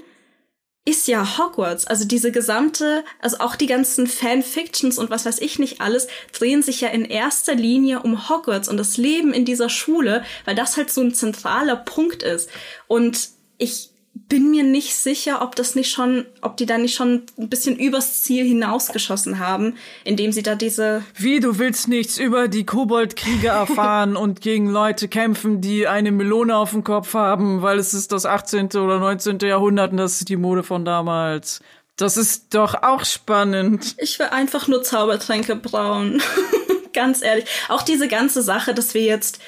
ist ja Hogwarts. Also diese gesamte, also auch die ganzen Fanfictions und was weiß ich nicht alles, drehen sich ja in erster Linie um Hogwarts und das Leben in dieser Schule, weil das halt so ein zentraler Punkt ist. Und ich bin mir nicht sicher, ob das nicht schon, ob die da nicht schon ein bisschen übers Ziel hinausgeschossen haben, indem sie da diese. Wie, du willst nichts über die Koboldkriege erfahren und gegen Leute kämpfen, die eine Melone auf dem Kopf haben, weil es ist das 18. oder 19. Jahrhundert und das ist die Mode von damals. Das ist doch auch spannend. Ich will einfach nur Zaubertränke brauen. Ganz ehrlich. Auch diese ganze Sache, dass wir jetzt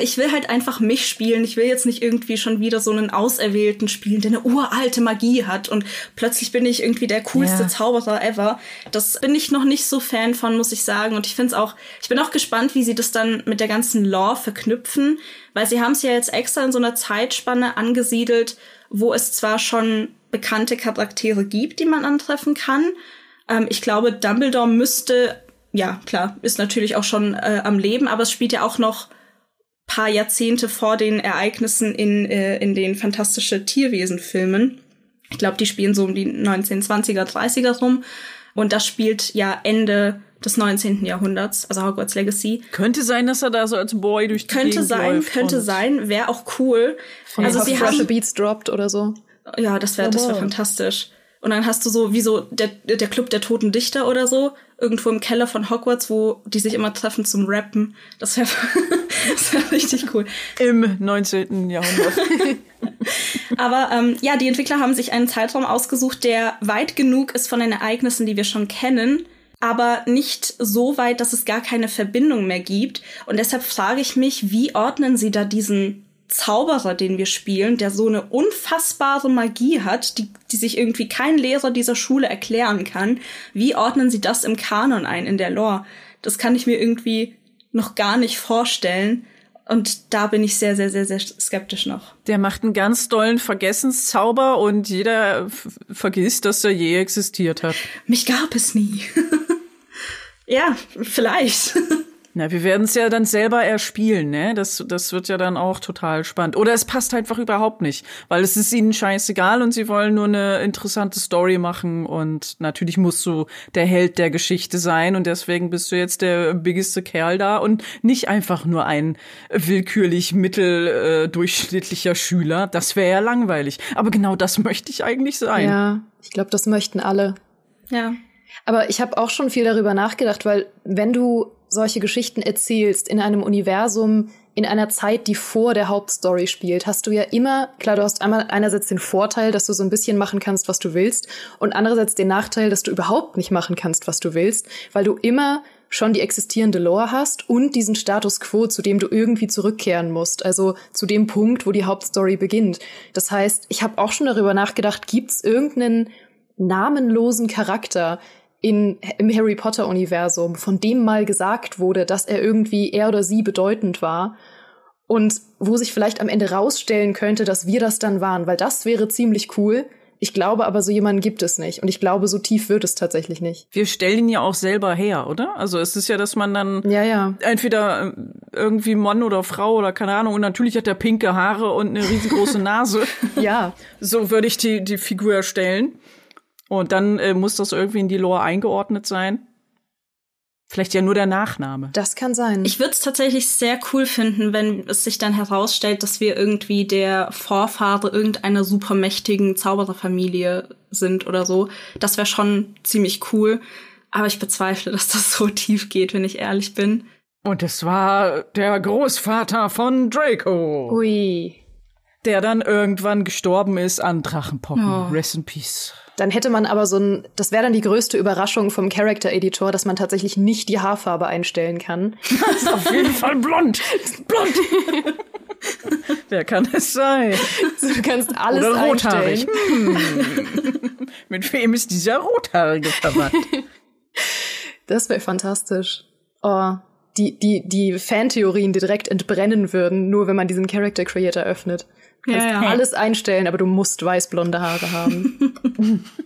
ich will halt einfach mich spielen. Ich will jetzt nicht irgendwie schon wieder so einen Auserwählten spielen, der eine uralte Magie hat und plötzlich bin ich irgendwie der coolste yeah. Zauberer ever. Das bin ich noch nicht so Fan von, muss ich sagen. Und ich finde es auch, ich bin auch gespannt, wie sie das dann mit der ganzen Lore verknüpfen, weil sie haben es ja jetzt extra in so einer Zeitspanne angesiedelt, wo es zwar schon bekannte Charaktere gibt, die man antreffen kann. Ähm, ich glaube, Dumbledore müsste ja, klar, ist natürlich auch schon äh, am Leben, aber es spielt ja auch noch paar Jahrzehnte vor den Ereignissen in, äh, in den fantastische Tierwesen-Filmen. Ich glaube, die spielen so um die 1920er, 30er rum. Und das spielt ja Ende des 19. Jahrhunderts, also Hogwarts Legacy. Könnte sein, dass er da so als Boy durch die Könnte Gegend sein, läuft könnte sein, wäre auch cool. Von also sie haben Beats droppt oder so. Ja, das wäre das wäre fantastisch. Und dann hast du so wie so der, der Club der toten Dichter oder so, irgendwo im Keller von Hogwarts, wo die sich immer treffen zum Rappen. Das wäre wär richtig cool. Im 19. Jahrhundert. Aber ähm, ja, die Entwickler haben sich einen Zeitraum ausgesucht, der weit genug ist von den Ereignissen, die wir schon kennen, aber nicht so weit, dass es gar keine Verbindung mehr gibt. Und deshalb frage ich mich, wie ordnen sie da diesen Zauberer, den wir spielen, der so eine unfassbare Magie hat, die, die sich irgendwie kein Lehrer dieser Schule erklären kann. Wie ordnen sie das im Kanon ein, in der Lore? Das kann ich mir irgendwie noch gar nicht vorstellen. Und da bin ich sehr, sehr, sehr, sehr skeptisch noch. Der macht einen ganz dollen Vergessenszauber und jeder vergisst, dass er je existiert hat. Mich gab es nie. ja, vielleicht. Na, wir werden es ja dann selber erspielen, ne? Das, das wird ja dann auch total spannend. Oder es passt einfach überhaupt nicht, weil es ist ihnen scheißegal und sie wollen nur eine interessante Story machen und natürlich musst du der Held der Geschichte sein und deswegen bist du jetzt der biggeste Kerl da und nicht einfach nur ein willkürlich mitteldurchschnittlicher äh, Schüler. Das wäre ja langweilig. Aber genau das möchte ich eigentlich sein. Ja, ich glaube, das möchten alle. Ja. Aber ich habe auch schon viel darüber nachgedacht, weil wenn du solche Geschichten erzählst in einem Universum, in einer Zeit, die vor der Hauptstory spielt, hast du ja immer, klar, du hast einmal einerseits den Vorteil, dass du so ein bisschen machen kannst, was du willst, und andererseits den Nachteil, dass du überhaupt nicht machen kannst, was du willst, weil du immer schon die existierende Lore hast und diesen Status quo, zu dem du irgendwie zurückkehren musst, also zu dem Punkt, wo die Hauptstory beginnt. Das heißt, ich habe auch schon darüber nachgedacht, gibt's irgendeinen namenlosen Charakter, in, im Harry Potter Universum, von dem mal gesagt wurde, dass er irgendwie er oder sie bedeutend war und wo sich vielleicht am Ende rausstellen könnte, dass wir das dann waren, weil das wäre ziemlich cool. Ich glaube aber, so jemanden gibt es nicht. Und ich glaube, so tief wird es tatsächlich nicht. Wir stellen ihn ja auch selber her, oder? Also es ist ja, dass man dann ja, ja. entweder äh, irgendwie Mann oder Frau oder keine Ahnung. Und natürlich hat er pinke Haare und eine riesengroße Nase. ja. So würde ich die, die Figur erstellen. Und dann äh, muss das irgendwie in die Lore eingeordnet sein. Vielleicht ja nur der Nachname. Das kann sein. Ich würde es tatsächlich sehr cool finden, wenn es sich dann herausstellt, dass wir irgendwie der Vorfahre irgendeiner supermächtigen Zaubererfamilie sind oder so. Das wäre schon ziemlich cool. Aber ich bezweifle, dass das so tief geht, wenn ich ehrlich bin. Und es war der Großvater von Draco. Ui. Der dann irgendwann gestorben ist an Drachenpocken. Oh. Rest in Peace. Dann hätte man aber so ein, das wäre dann die größte Überraschung vom Character Editor, dass man tatsächlich nicht die Haarfarbe einstellen kann. Das ist auf jeden Fall blond. blond. Wer kann es sein? du kannst alles Oder rothaarig. Hm. Mit wem ist dieser Rothaarige verwandt? Das wäre fantastisch. Oh, die, die, die Fantheorien, die direkt entbrennen würden, nur wenn man diesen Character Creator öffnet. Du kannst ja, ja. alles einstellen, aber du musst weißblonde Haare haben.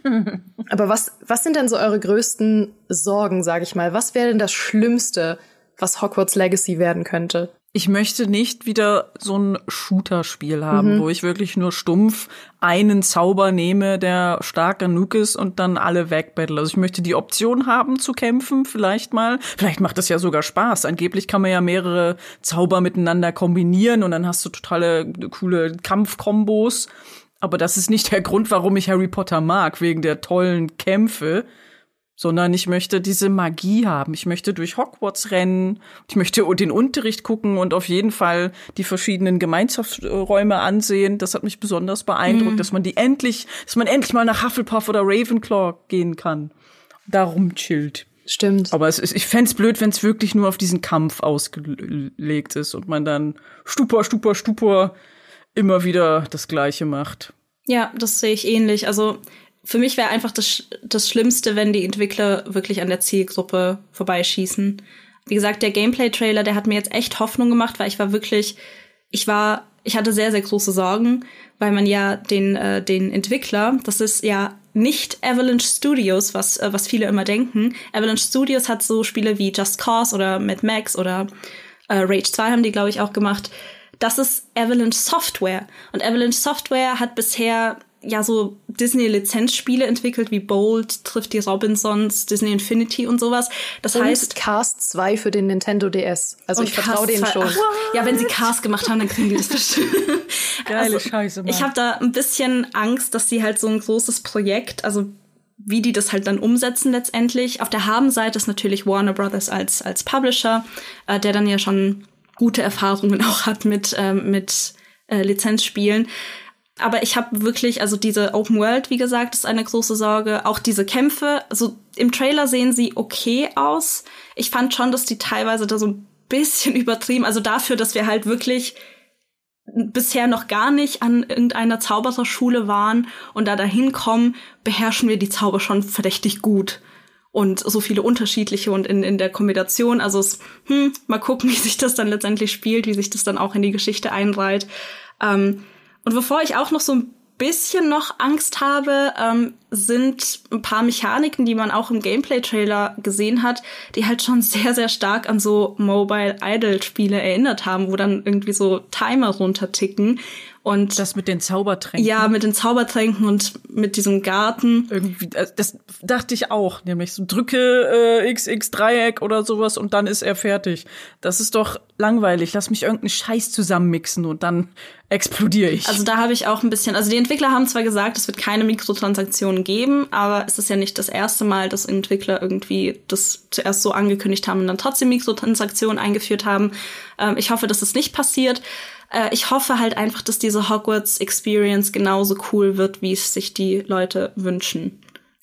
aber was, was sind denn so eure größten Sorgen, sag ich mal? Was wäre denn das Schlimmste, was Hogwarts Legacy werden könnte? Ich möchte nicht wieder so ein Shooter-Spiel haben, mhm. wo ich wirklich nur stumpf einen Zauber nehme, der stark genug ist und dann alle wegbattle. Also ich möchte die Option haben zu kämpfen, vielleicht mal. Vielleicht macht das ja sogar Spaß. Angeblich kann man ja mehrere Zauber miteinander kombinieren und dann hast du totale coole Kampfkombos. Aber das ist nicht der Grund, warum ich Harry Potter mag, wegen der tollen Kämpfe, sondern ich möchte diese Magie haben. Ich möchte durch Hogwarts rennen, ich möchte den Unterricht gucken und auf jeden Fall die verschiedenen Gemeinschaftsräume ansehen. Das hat mich besonders beeindruckt, mhm. dass man die endlich, dass man endlich mal nach Hufflepuff oder Ravenclaw gehen kann. Darum chillt. Stimmt. Aber es ist, ich fände blöd, wenn es wirklich nur auf diesen Kampf ausgelegt ist und man dann Stupor, Stupor, Stupor immer wieder das Gleiche macht. Ja, das sehe ich ähnlich. Also für mich wäre einfach das, das Schlimmste, wenn die Entwickler wirklich an der Zielgruppe vorbeischießen. Wie gesagt, der Gameplay-Trailer, der hat mir jetzt echt Hoffnung gemacht, weil ich war wirklich, ich war, ich hatte sehr, sehr große Sorgen, weil man ja den, äh, den Entwickler, das ist ja nicht Avalanche Studios, was, äh, was viele immer denken. Avalanche Studios hat so Spiele wie Just Cause oder Mad Max oder äh, Rage 2 haben die, glaube ich, auch gemacht. Das ist Avalanche Software. Und Avalanche Software hat bisher ja so Disney-Lizenzspiele entwickelt, wie Bold, trifft die Robinsons, Disney Infinity und sowas. Das und heißt Cast 2 für den Nintendo DS. Also ich vertraue denen schon. Ach, ja, wenn sie Cast gemacht haben, dann kriegen die das bestimmt. Geile also, Scheiße. Mann. Ich habe da ein bisschen Angst, dass sie halt so ein großes Projekt, also wie die das halt dann umsetzen letztendlich. Auf der Habenseite ist natürlich Warner Brothers als als Publisher, äh, der dann ja schon gute Erfahrungen auch hat mit ähm, mit äh, Lizenzspielen aber ich habe wirklich, also diese Open World, wie gesagt, ist eine große Sorge. Auch diese Kämpfe, also im Trailer sehen sie okay aus. Ich fand schon, dass die teilweise da so ein bisschen übertrieben, also dafür, dass wir halt wirklich bisher noch gar nicht an irgendeiner Zaubererschule waren und da dahin kommen, beherrschen wir die Zauber schon verdächtig gut. Und so viele unterschiedliche und in, in der Kombination, also es, hm, mal gucken, wie sich das dann letztendlich spielt, wie sich das dann auch in die Geschichte einreiht. Ähm, und bevor ich auch noch so ein bisschen noch Angst habe, ähm, sind ein paar Mechaniken, die man auch im Gameplay-Trailer gesehen hat, die halt schon sehr, sehr stark an so Mobile Idol-Spiele erinnert haben, wo dann irgendwie so Timer runterticken. Und das mit den Zaubertränken. Ja, mit den Zaubertränken und mit diesem Garten. Irgendwie, äh, das dachte ich auch, nämlich so drücke äh, XX Dreieck oder sowas und dann ist er fertig. Das ist doch langweilig. Lass mich irgendeinen Scheiß zusammenmixen und dann explodiere ich. Also da habe ich auch ein bisschen, also die Entwickler haben zwar gesagt, es wird keine Mikrotransaktionen geben, aber es ist ja nicht das erste Mal, dass Entwickler irgendwie das zuerst so angekündigt haben und dann trotzdem Mikrotransaktionen eingeführt haben. Ähm, ich hoffe, dass das nicht passiert. Äh, ich hoffe halt einfach, dass diese Hogwarts Experience genauso cool wird, wie es sich die Leute wünschen.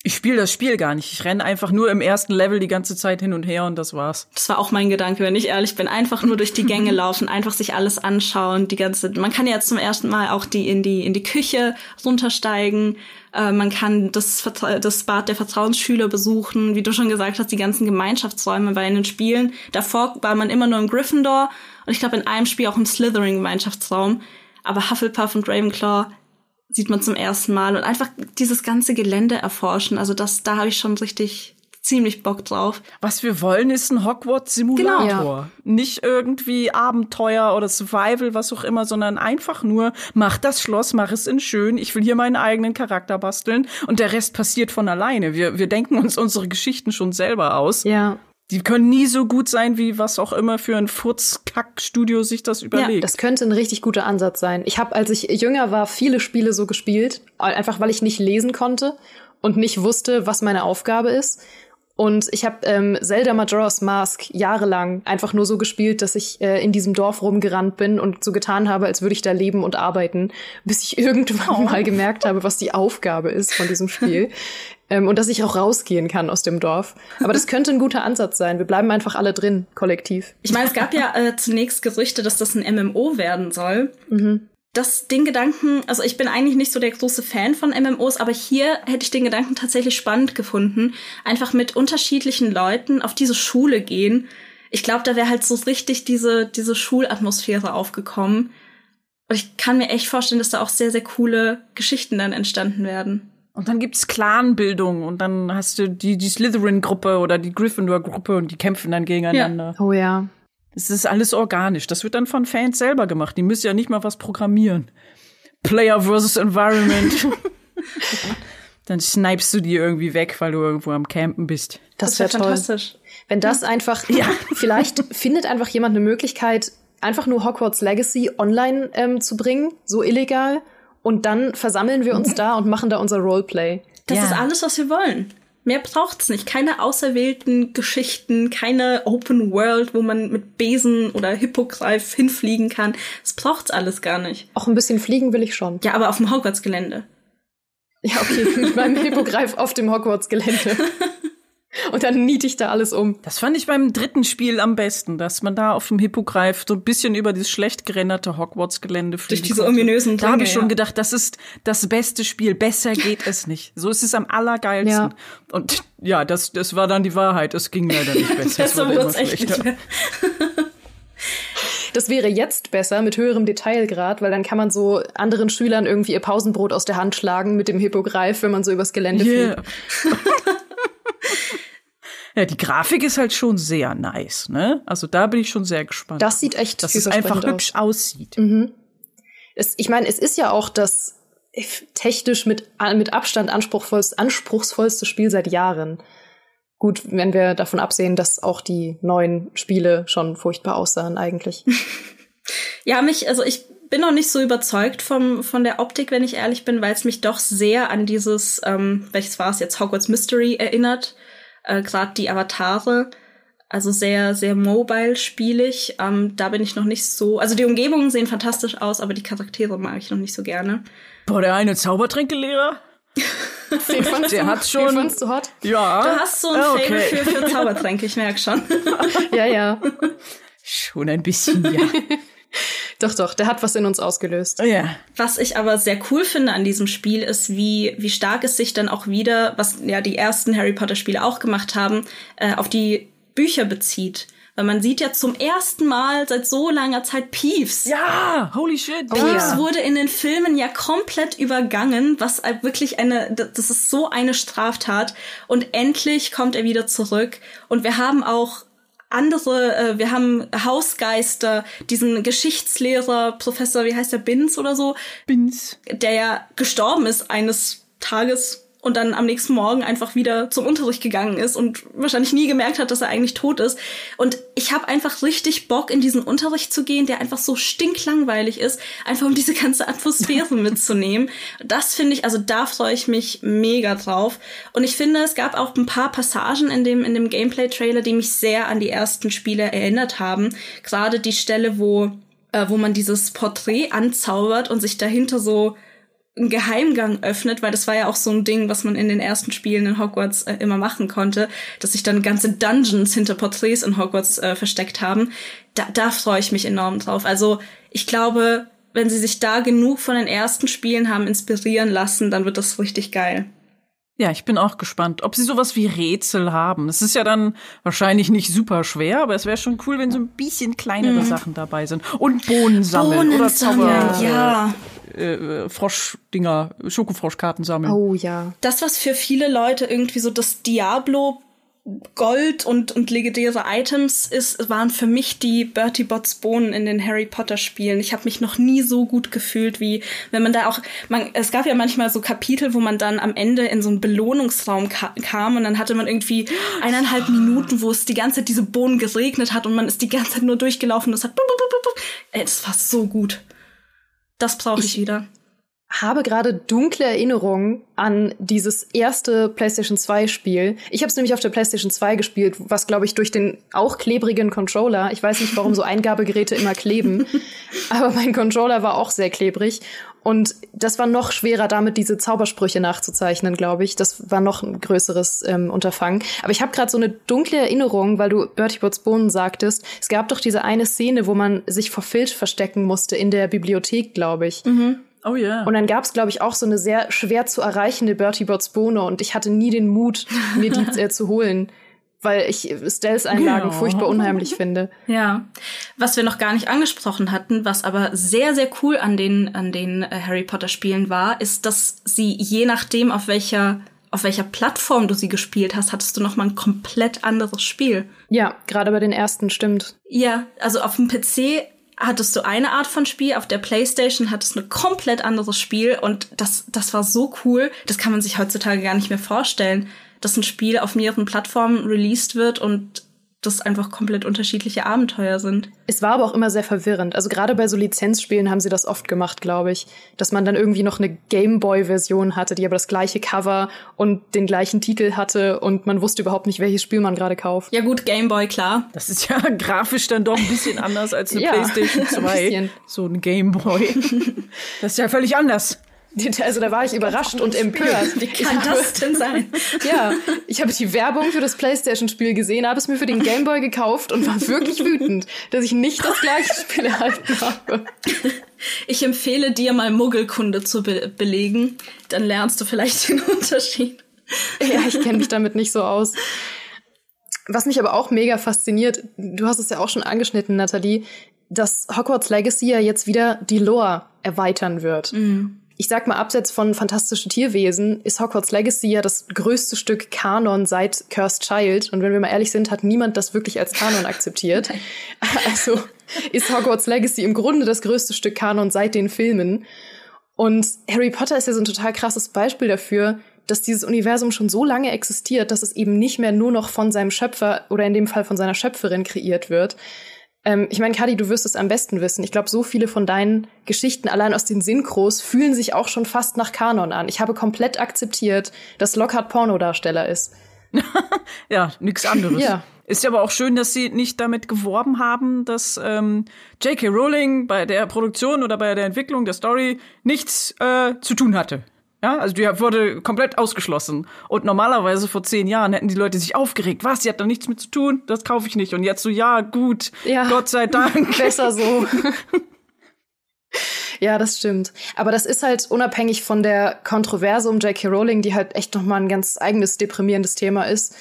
Ich spiele das Spiel gar nicht. Ich renne einfach nur im ersten Level die ganze Zeit hin und her und das war's. Das war auch mein Gedanke, wenn ich ehrlich bin. Einfach nur durch die Gänge laufen, einfach sich alles anschauen, die ganze. Man kann ja zum ersten Mal auch die in die in die Küche runtersteigen. Äh, man kann das das Bad der Vertrauensschüler besuchen, wie du schon gesagt hast, die ganzen Gemeinschaftsräume bei den Spielen. Davor war man immer nur im Gryffindor und ich glaube in einem Spiel auch im Slytherin-Gemeinschaftsraum. Aber Hufflepuff und Ravenclaw sieht man zum ersten Mal und einfach dieses ganze Gelände erforschen. Also das, da habe ich schon richtig ziemlich Bock drauf. Was wir wollen, ist ein Hogwarts-Simulator. Genau. Ja. Nicht irgendwie Abenteuer oder Survival, was auch immer, sondern einfach nur, mach das Schloss, mach es in schön, ich will hier meinen eigenen Charakter basteln und der Rest passiert von alleine. Wir, wir denken uns unsere Geschichten schon selber aus. Ja. Die können nie so gut sein, wie was auch immer für ein Furzkack-Studio sich das überlegt. Ja, das könnte ein richtig guter Ansatz sein. Ich habe, als ich jünger war, viele Spiele so gespielt, einfach weil ich nicht lesen konnte und nicht wusste, was meine Aufgabe ist. Und ich habe ähm, Zelda Majora's Mask jahrelang einfach nur so gespielt, dass ich äh, in diesem Dorf rumgerannt bin und so getan habe, als würde ich da leben und arbeiten, bis ich irgendwann oh. mal gemerkt habe, was die Aufgabe ist von diesem Spiel. ähm, und dass ich auch rausgehen kann aus dem Dorf. Aber das könnte ein guter Ansatz sein. Wir bleiben einfach alle drin, kollektiv. Ich meine, es gab ja äh, zunächst Gerüchte, dass das ein MMO werden soll. Mhm das den Gedanken, also ich bin eigentlich nicht so der große Fan von MMOs, aber hier hätte ich den Gedanken tatsächlich spannend gefunden, einfach mit unterschiedlichen Leuten auf diese Schule gehen. Ich glaube, da wäre halt so richtig diese diese Schulatmosphäre aufgekommen. Und ich kann mir echt vorstellen, dass da auch sehr sehr coole Geschichten dann entstanden werden. Und dann gibt's Clanbildung und dann hast du die die Slytherin Gruppe oder die Gryffindor Gruppe und die kämpfen dann gegeneinander. Ja. Oh ja. Es ist alles organisch. Das wird dann von Fans selber gemacht. Die müssen ja nicht mal was programmieren. Player versus Environment. dann snipest du die irgendwie weg, weil du irgendwo am Campen bist. Das, das wäre wär fantastisch. Wenn das einfach, ja, vielleicht findet einfach jemand eine Möglichkeit, einfach nur Hogwarts Legacy online ähm, zu bringen, so illegal, und dann versammeln wir uns da und machen da unser Roleplay. Das ja. ist alles, was wir wollen. Mehr braucht's nicht. Keine auserwählten Geschichten, keine Open World, wo man mit Besen oder Hippogreif hinfliegen kann. Das braucht's alles gar nicht. Auch ein bisschen fliegen will ich schon. Ja, aber auf dem Hogwarts-Gelände. Ja, okay, mit meinem Hippogreif auf dem Hogwarts-Gelände. Und dann niete ich da alles um. Das fand ich beim dritten Spiel am besten, dass man da auf dem Hippogreif so ein bisschen über dieses schlecht gerenderte Hogwarts-Gelände fliegt. Durch diese ominösen Da habe ich schon ja. gedacht, das ist das beste Spiel. Besser geht es nicht. So ist es am allergeilsten. Ja. Und ja, das, das war dann die Wahrheit. Es ging leider nicht besser. wird's echt nicht mehr. Das wäre jetzt besser mit höherem Detailgrad, weil dann kann man so anderen Schülern irgendwie ihr Pausenbrot aus der Hand schlagen mit dem Hippogreif, wenn man so übers Gelände yeah. fliegt. Ja, die Grafik ist halt schon sehr nice, ne? Also da bin ich schon sehr gespannt. Das sieht echt Dass es einfach hübsch aussieht. Mhm. Es, ich meine, es ist ja auch das technisch mit, mit Abstand anspruchsvollste, anspruchsvollste Spiel seit Jahren. Gut, wenn wir davon absehen, dass auch die neuen Spiele schon furchtbar aussahen eigentlich. ja, mich, also ich bin noch nicht so überzeugt vom, von der Optik, wenn ich ehrlich bin, weil es mich doch sehr an dieses, ähm, welches war es jetzt, Hogwarts Mystery erinnert äh, gerade die Avatare. Also sehr, sehr mobile-spielig. Ähm, da bin ich noch nicht so. Also die Umgebungen sehen fantastisch aus, aber die Charaktere mag ich noch nicht so gerne. Boah, der eine Zaubertränkelehrer? Den fandst der du, hat schon. Den fandst du hot? Ja. Du hast so ein ah, okay. Fable für, für Zaubertränke, ich merk schon. ja, ja. Schon ein bisschen, ja. Doch, doch, der hat was in uns ausgelöst. Oh, ja. Was ich aber sehr cool finde an diesem Spiel ist, wie, wie stark es sich dann auch wieder, was ja die ersten Harry Potter Spiele auch gemacht haben, äh, auf die Bücher bezieht. Weil man sieht ja zum ersten Mal seit so langer Zeit Peeves. Ja, holy shit. Peeves ja. wurde in den Filmen ja komplett übergangen, was wirklich eine, das ist so eine Straftat. Und endlich kommt er wieder zurück. Und wir haben auch andere, äh, wir haben Hausgeister, diesen Geschichtslehrer, Professor, wie heißt der, Binz oder so? Binz. Der ja gestorben ist eines Tages und dann am nächsten Morgen einfach wieder zum Unterricht gegangen ist und wahrscheinlich nie gemerkt hat, dass er eigentlich tot ist. Und ich habe einfach richtig Bock, in diesen Unterricht zu gehen, der einfach so stinklangweilig ist, einfach um diese ganze Atmosphäre mitzunehmen. Das finde ich, also da freue ich mich mega drauf. Und ich finde, es gab auch ein paar Passagen in dem, in dem Gameplay-Trailer, die mich sehr an die ersten Spiele erinnert haben. Gerade die Stelle, wo, äh, wo man dieses Porträt anzaubert und sich dahinter so einen Geheimgang öffnet, weil das war ja auch so ein Ding, was man in den ersten Spielen in Hogwarts äh, immer machen konnte, dass sich dann ganze Dungeons hinter Porträts in Hogwarts äh, versteckt haben. Da, da freue ich mich enorm drauf. Also ich glaube, wenn sie sich da genug von den ersten Spielen haben inspirieren lassen, dann wird das richtig geil. Ja, ich bin auch gespannt, ob sie sowas wie Rätsel haben. Es ist ja dann wahrscheinlich nicht super schwer, aber es wäre schon cool, wenn so ein bisschen kleinere mhm. Sachen dabei sind. Und Bohnen sammeln Bohnen oder Zauber. Sammeln, ja. Äh, Froschdinger, Schokofroschkarten sammeln. Oh ja. Das, was für viele Leute irgendwie so das Diablo Gold und, und legendäre Items ist, waren für mich die Bertie Bots Bohnen in den Harry Potter Spielen. Ich habe mich noch nie so gut gefühlt, wie wenn man da auch, man, es gab ja manchmal so Kapitel, wo man dann am Ende in so einen Belohnungsraum ka kam und dann hatte man irgendwie eineinhalb Minuten, wo es die ganze Zeit diese Bohnen geregnet hat und man ist die ganze Zeit nur durchgelaufen und es hat, ey, das war so gut. Das brauche ich, ich wieder habe gerade dunkle Erinnerungen an dieses erste PlayStation 2 Spiel. Ich habe es nämlich auf der PlayStation 2 gespielt, was glaube ich durch den auch klebrigen Controller, ich weiß nicht, warum so Eingabegeräte immer kleben, aber mein Controller war auch sehr klebrig und das war noch schwerer damit diese Zaubersprüche nachzuzeichnen, glaube ich. Das war noch ein größeres ähm, Unterfangen, aber ich habe gerade so eine dunkle Erinnerung, weil du Bertie Bots Bohnen sagtest. Es gab doch diese eine Szene, wo man sich vor Filch verstecken musste in der Bibliothek, glaube ich. Mhm. Oh ja. Yeah. Und dann gab es, glaube ich, auch so eine sehr schwer zu erreichende Bertie Bots Bohne und ich hatte nie den Mut, mir die äh, zu holen weil ich Stealth-Einlagen ja. furchtbar unheimlich finde. Ja. Was wir noch gar nicht angesprochen hatten, was aber sehr, sehr cool an den, an den äh, Harry Potter-Spielen war, ist, dass sie je nachdem, auf welcher auf welcher Plattform du sie gespielt hast, hattest du noch mal ein komplett anderes Spiel. Ja, gerade bei den ersten stimmt. Ja, also auf dem PC hattest du eine Art von Spiel, auf der Playstation hattest du ein komplett anderes Spiel und das, das war so cool. Das kann man sich heutzutage gar nicht mehr vorstellen, dass ein Spiel auf mehreren Plattformen released wird und das einfach komplett unterschiedliche Abenteuer sind. Es war aber auch immer sehr verwirrend. Also gerade bei so Lizenzspielen haben sie das oft gemacht, glaube ich, dass man dann irgendwie noch eine Gameboy-Version hatte, die aber das gleiche Cover und den gleichen Titel hatte und man wusste überhaupt nicht, welches Spiel man gerade kauft. Ja gut, Gameboy, klar. Das ist ja grafisch dann doch ein bisschen anders als eine ja, PlayStation 2. Ein so ein Gameboy. das ist ja völlig anders. Also da war ich überrascht und empört. Wie kann habe, das denn sein? Ja, ich habe die Werbung für das PlayStation-Spiel gesehen, habe es mir für den Gameboy gekauft und war wirklich wütend, dass ich nicht das gleiche Spiel erhalten habe. Ich empfehle dir mal Muggelkunde zu be belegen, dann lernst du vielleicht den Unterschied. Ja, ich kenne mich damit nicht so aus. Was mich aber auch mega fasziniert, du hast es ja auch schon angeschnitten, Nathalie, dass Hogwarts Legacy ja jetzt wieder die Lore erweitern wird. Mhm ich sag mal, abseits von Fantastische Tierwesen ist Hogwarts Legacy ja das größte Stück Kanon seit Cursed Child. Und wenn wir mal ehrlich sind, hat niemand das wirklich als Kanon akzeptiert. also ist Hogwarts Legacy im Grunde das größte Stück Kanon seit den Filmen. Und Harry Potter ist ja so ein total krasses Beispiel dafür, dass dieses Universum schon so lange existiert, dass es eben nicht mehr nur noch von seinem Schöpfer oder in dem Fall von seiner Schöpferin kreiert wird, ähm, ich meine, Kadi, du wirst es am besten wissen. Ich glaube, so viele von deinen Geschichten allein aus den Synchros fühlen sich auch schon fast nach Kanon an. Ich habe komplett akzeptiert, dass Lockhart Pornodarsteller ist. ja, nichts anderes. ja. Ist ja aber auch schön, dass sie nicht damit geworben haben, dass ähm, J.K. Rowling bei der Produktion oder bei der Entwicklung der Story nichts äh, zu tun hatte. Ja, also die wurde komplett ausgeschlossen. Und normalerweise vor zehn Jahren hätten die Leute sich aufgeregt. Was? Die hat da nichts mit zu tun? Das kaufe ich nicht. Und jetzt so, ja, gut. Ja. Gott sei Dank. Besser so. ja, das stimmt. Aber das ist halt unabhängig von der Kontroverse um J.K. Rowling, die halt echt nochmal ein ganz eigenes deprimierendes Thema ist.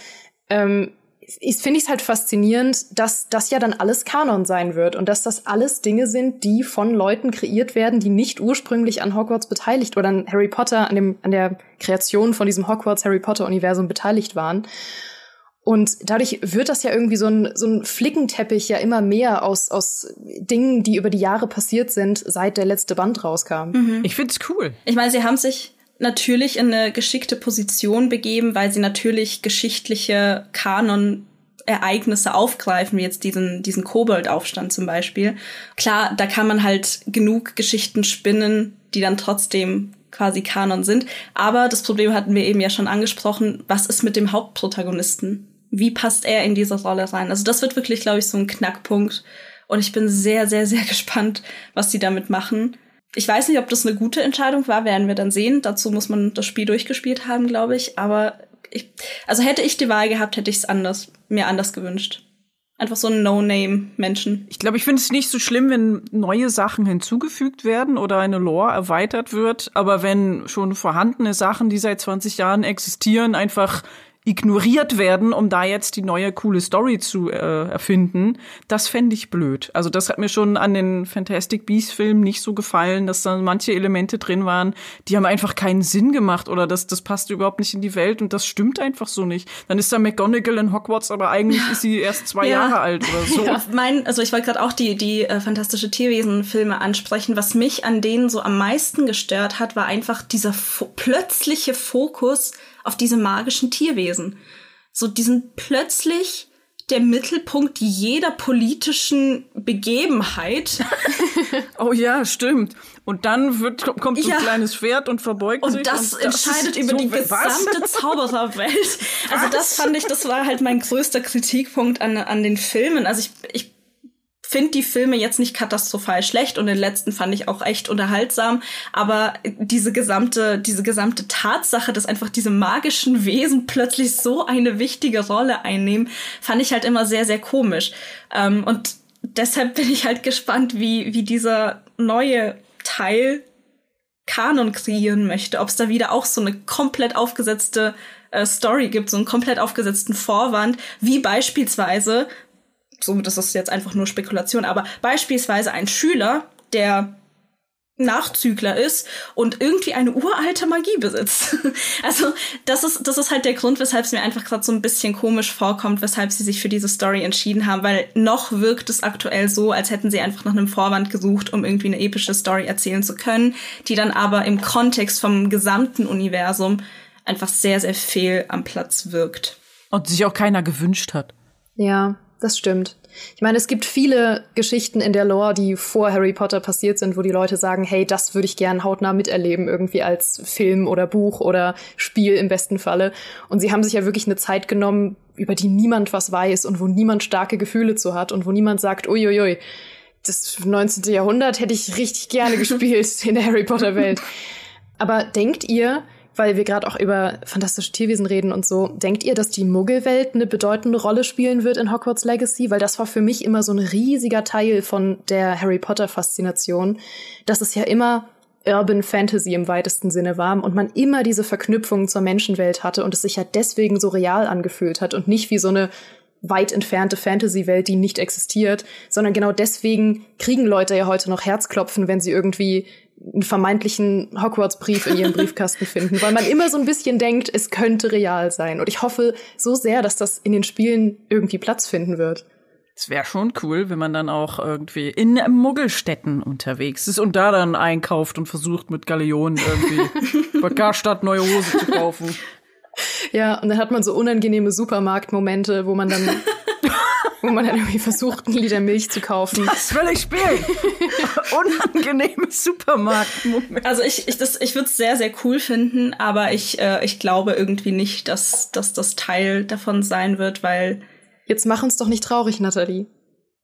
Ähm, finde ich es halt faszinierend, dass das ja dann alles Kanon sein wird und dass das alles Dinge sind, die von Leuten kreiert werden, die nicht ursprünglich an Hogwarts beteiligt oder an Harry Potter, an, dem, an der Kreation von diesem Hogwarts Harry Potter Universum beteiligt waren. Und dadurch wird das ja irgendwie so ein, so ein Flickenteppich ja immer mehr aus, aus Dingen, die über die Jahre passiert sind, seit der letzte Band rauskam. Mhm. Ich find's cool. Ich meine, sie haben sich natürlich in eine geschickte Position begeben, weil sie natürlich geschichtliche Kanon-Ereignisse aufgreifen, wie jetzt diesen, diesen Koboldaufstand zum Beispiel. Klar, da kann man halt genug Geschichten spinnen, die dann trotzdem quasi Kanon sind. Aber das Problem hatten wir eben ja schon angesprochen. Was ist mit dem Hauptprotagonisten? Wie passt er in diese Rolle rein? Also das wird wirklich, glaube ich, so ein Knackpunkt. Und ich bin sehr, sehr, sehr gespannt, was sie damit machen. Ich weiß nicht, ob das eine gute Entscheidung war, werden wir dann sehen. Dazu muss man das Spiel durchgespielt haben, glaube ich. Aber ich, also hätte ich die Wahl gehabt, hätte ich es anders, mir anders gewünscht. Einfach so ein No-Name-Menschen. Ich glaube, ich finde es nicht so schlimm, wenn neue Sachen hinzugefügt werden oder eine Lore erweitert wird. Aber wenn schon vorhandene Sachen, die seit 20 Jahren existieren, einfach ignoriert werden, um da jetzt die neue coole Story zu äh, erfinden, das fände ich blöd. Also das hat mir schon an den Fantastic Beasts Filmen nicht so gefallen, dass da manche Elemente drin waren, die haben einfach keinen Sinn gemacht oder das, das passt überhaupt nicht in die Welt und das stimmt einfach so nicht. Dann ist da McGonagall in Hogwarts, aber eigentlich ist sie erst zwei ja. Jahre alt oder so. Ja, mein, also ich wollte gerade auch die, die äh, Fantastische Tierwesen-Filme ansprechen. Was mich an denen so am meisten gestört hat, war einfach dieser plötzliche Fokus auf diese magischen Tierwesen. So, die sind plötzlich der Mittelpunkt jeder politischen Begebenheit. oh ja, stimmt. Und dann wird, kommt so ein ja. kleines Pferd und verbeugt und sich. Das und das entscheidet über so die gesamte Zaubererwelt. Also das fand ich, das war halt mein größter Kritikpunkt an, an den Filmen. Also ich, ich finde die Filme jetzt nicht katastrophal schlecht und den letzten fand ich auch echt unterhaltsam, aber diese gesamte diese gesamte Tatsache, dass einfach diese magischen Wesen plötzlich so eine wichtige Rolle einnehmen, fand ich halt immer sehr sehr komisch. Ähm, und deshalb bin ich halt gespannt, wie wie dieser neue Teil Kanon kreieren möchte, ob es da wieder auch so eine komplett aufgesetzte äh, Story gibt, so einen komplett aufgesetzten Vorwand, wie beispielsweise so, das ist jetzt einfach nur Spekulation, aber beispielsweise ein Schüler, der Nachzügler ist und irgendwie eine uralte Magie besitzt. also das ist das ist halt der Grund, weshalb es mir einfach gerade so ein bisschen komisch vorkommt, weshalb sie sich für diese Story entschieden haben, weil noch wirkt es aktuell so, als hätten sie einfach nach einem Vorwand gesucht, um irgendwie eine epische Story erzählen zu können, die dann aber im Kontext vom gesamten Universum einfach sehr sehr fehl am Platz wirkt und sich auch keiner gewünscht hat. Ja, das stimmt. Ich meine, es gibt viele Geschichten in der Lore, die vor Harry Potter passiert sind, wo die Leute sagen, hey, das würde ich gern hautnah miterleben, irgendwie als Film oder Buch oder Spiel im besten Falle. Und sie haben sich ja wirklich eine Zeit genommen, über die niemand was weiß und wo niemand starke Gefühle zu hat und wo niemand sagt, uiuiui, das 19. Jahrhundert hätte ich richtig gerne gespielt in der Harry Potter Welt. Aber denkt ihr, weil wir gerade auch über fantastische Tierwesen reden und so. Denkt ihr, dass die Muggelwelt eine bedeutende Rolle spielen wird in Hogwarts Legacy? Weil das war für mich immer so ein riesiger Teil von der Harry Potter Faszination, dass es ja immer Urban Fantasy im weitesten Sinne war und man immer diese Verknüpfungen zur Menschenwelt hatte und es sich ja deswegen so real angefühlt hat und nicht wie so eine weit entfernte Fantasy-Welt, die nicht existiert, sondern genau deswegen kriegen Leute ja heute noch Herzklopfen, wenn sie irgendwie einen vermeintlichen Hogwarts-Brief in ihrem Briefkasten finden, weil man immer so ein bisschen denkt, es könnte real sein. Und ich hoffe so sehr, dass das in den Spielen irgendwie Platz finden wird. Es wäre schon cool, wenn man dann auch irgendwie in Muggelstädten unterwegs ist und da dann einkauft und versucht mit Galeonen irgendwie bei Karstadt neue Hose zu kaufen. Ja, und dann hat man so unangenehme Supermarktmomente, wo man dann wo man dann irgendwie versucht, ein Liter Milch zu kaufen. Das will ich spielen. Unangenehme Supermarktmomente. Also ich, ich, das, ich würde es sehr, sehr cool finden, aber ich, äh, ich glaube irgendwie nicht, dass, dass das Teil davon sein wird, weil. Jetzt mach uns doch nicht traurig, Nathalie.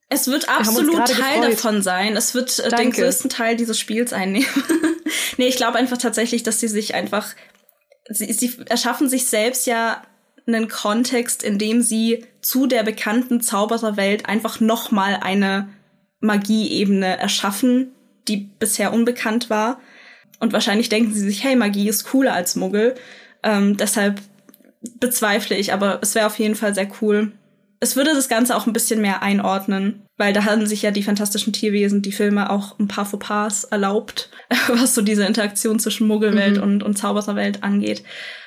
Es wird absolut Teil gefreut. davon sein. Es wird äh, den größten Teil dieses Spiels einnehmen. nee, ich glaube einfach tatsächlich, dass sie sich einfach. Sie, sie erschaffen sich selbst ja einen Kontext, in dem sie zu der bekannten Zaubererwelt einfach noch mal eine Magieebene erschaffen, die bisher unbekannt war. Und wahrscheinlich denken sie sich, hey, Magie ist cooler als Muggel. Ähm, deshalb bezweifle ich, aber es wäre auf jeden Fall sehr cool. Es würde das Ganze auch ein bisschen mehr einordnen, weil da haben sich ja die fantastischen Tierwesen, die Filme auch ein paar Fauxpas erlaubt, was so diese Interaktion zwischen Muggelwelt mhm. und, und Zaubererwelt angeht.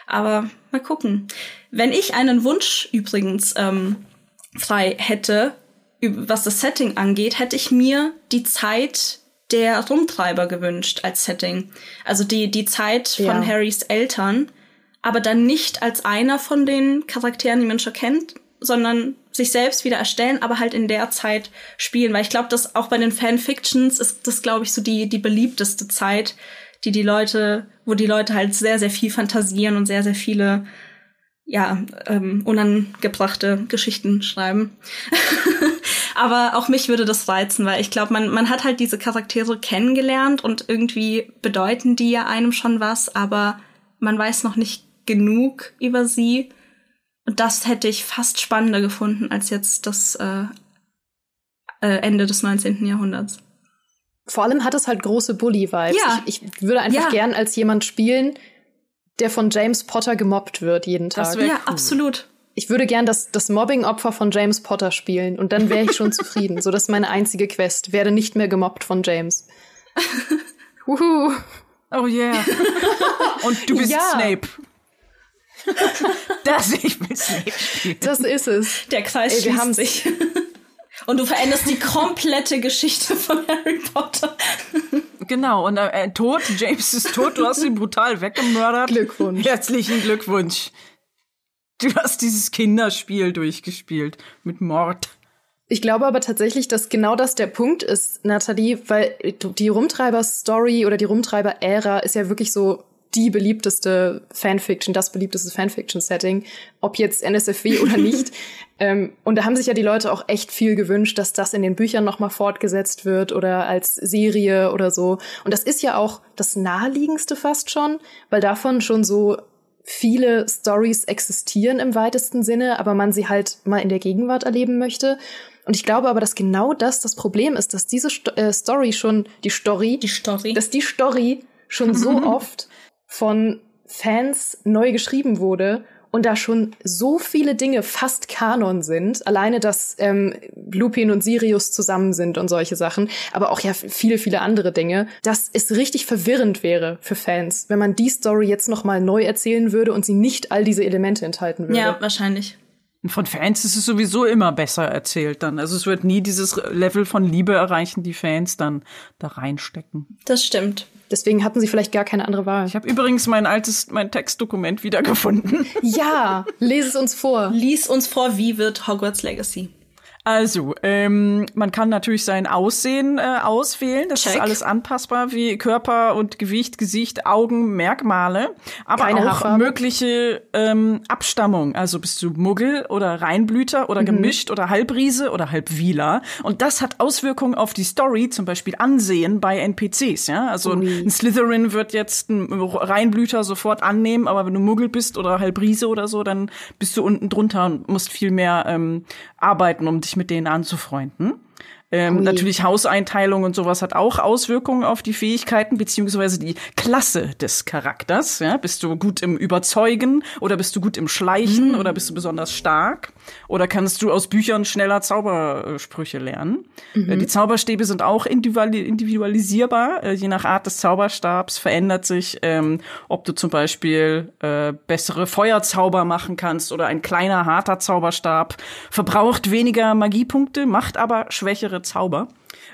Aber mal gucken. Wenn ich einen Wunsch übrigens ähm, frei hätte, was das Setting angeht, hätte ich mir die Zeit der Rumtreiber gewünscht als Setting. Also die, die Zeit von ja. Harrys Eltern, aber dann nicht als einer von den Charakteren, die man schon kennt, sondern sich selbst wieder erstellen, aber halt in der Zeit spielen. Weil ich glaube, dass auch bei den Fanfictions ist das, glaube ich, so die, die beliebteste Zeit, die die Leute, wo die Leute halt sehr, sehr viel fantasieren und sehr, sehr viele, ja, ähm, unangebrachte Geschichten schreiben. Aber auch mich würde das reizen, weil ich glaube, man, man hat halt diese Charaktere kennengelernt und irgendwie bedeuten die ja einem schon was, aber man weiß noch nicht genug über sie. Und das hätte ich fast spannender gefunden als jetzt das äh, äh Ende des 19. Jahrhunderts. Vor allem hat es halt große Bully-Vibes. Ja. Ich, ich, würde einfach ja. gern als jemand spielen, der von James Potter gemobbt wird jeden Tag. Das ja, cool. absolut. Ich würde gern das, das Mobbing-Opfer von James Potter spielen und dann wäre ich schon zufrieden. So, das ist meine einzige Quest. Werde nicht mehr gemobbt von James. Wuhu. Oh yeah. Und du bist ja. Snape. das ich will Snape spielen. Das ist es. Der Kreis Ey, wir haben sich. Und du veränderst die komplette Geschichte von Harry Potter. Genau, und äh, tot, James ist tot, du hast ihn brutal weggemördert. Glückwunsch. Herzlichen Glückwunsch. Du hast dieses Kinderspiel durchgespielt mit Mord. Ich glaube aber tatsächlich, dass genau das der Punkt ist, Nathalie, weil die Rumtreiber-Story oder die Rumtreiber-Ära ist ja wirklich so die beliebteste Fanfiction, das beliebteste Fanfiction-Setting, ob jetzt NSFW oder nicht. ähm, und da haben sich ja die Leute auch echt viel gewünscht, dass das in den Büchern nochmal fortgesetzt wird oder als Serie oder so. Und das ist ja auch das naheliegendste fast schon, weil davon schon so viele Stories existieren im weitesten Sinne, aber man sie halt mal in der Gegenwart erleben möchte. Und ich glaube aber, dass genau das das Problem ist, dass diese Sto äh, Story schon, die Story, die Story, dass die Story schon so oft von Fans neu geschrieben wurde und da schon so viele Dinge fast Kanon sind. Alleine, dass ähm, Lupin und Sirius zusammen sind und solche Sachen, aber auch ja viele, viele andere Dinge, dass es richtig verwirrend wäre für Fans, wenn man die Story jetzt noch mal neu erzählen würde und sie nicht all diese Elemente enthalten würde. Ja, wahrscheinlich. Von Fans ist es sowieso immer besser erzählt dann. Also es wird nie dieses Level von Liebe erreichen, die Fans dann da reinstecken. Das stimmt. Deswegen hatten sie vielleicht gar keine andere Wahl. Ich habe übrigens mein altes, mein Textdokument wiedergefunden. Ja, lese es uns vor. Lies uns vor, wie wird Hogwarts Legacy? Also, ähm, man kann natürlich sein Aussehen äh, auswählen. Das Check. ist alles anpassbar, wie Körper und Gewicht, Gesicht, Augen, Merkmale. Aber Keine auch Haarfarbe. mögliche ähm, Abstammung. Also bist du Muggel oder Reinblüter Mhm. oder gemischt oder Halbriese oder Halbwieler. Und das hat Auswirkungen auf die Story, zum Beispiel Ansehen bei NPCs. Ja, also Ui. ein Slytherin wird jetzt ein Reinblüter sofort annehmen, aber wenn du Muggel bist oder Halbriese oder so, dann bist du unten drunter und musst viel mehr ähm, arbeiten, um dich mit denen anzufreunden. Ähm, natürlich Hauseinteilung und sowas hat auch Auswirkungen auf die Fähigkeiten beziehungsweise die Klasse des Charakters. Ja? Bist du gut im Überzeugen oder bist du gut im Schleichen oder bist du besonders stark? Oder kannst du aus Büchern schneller Zaubersprüche lernen? Äh, die Zauberstäbe sind auch individuali- individualisierbar. Äh, je nach Art des Zauberstabs verändert sich, ähm, ob du zum Beispiel äh, bessere Feuerzauber machen kannst oder ein kleiner, harter Zauberstab verbraucht weniger Magiepunkte, macht aber schwächere Zauber.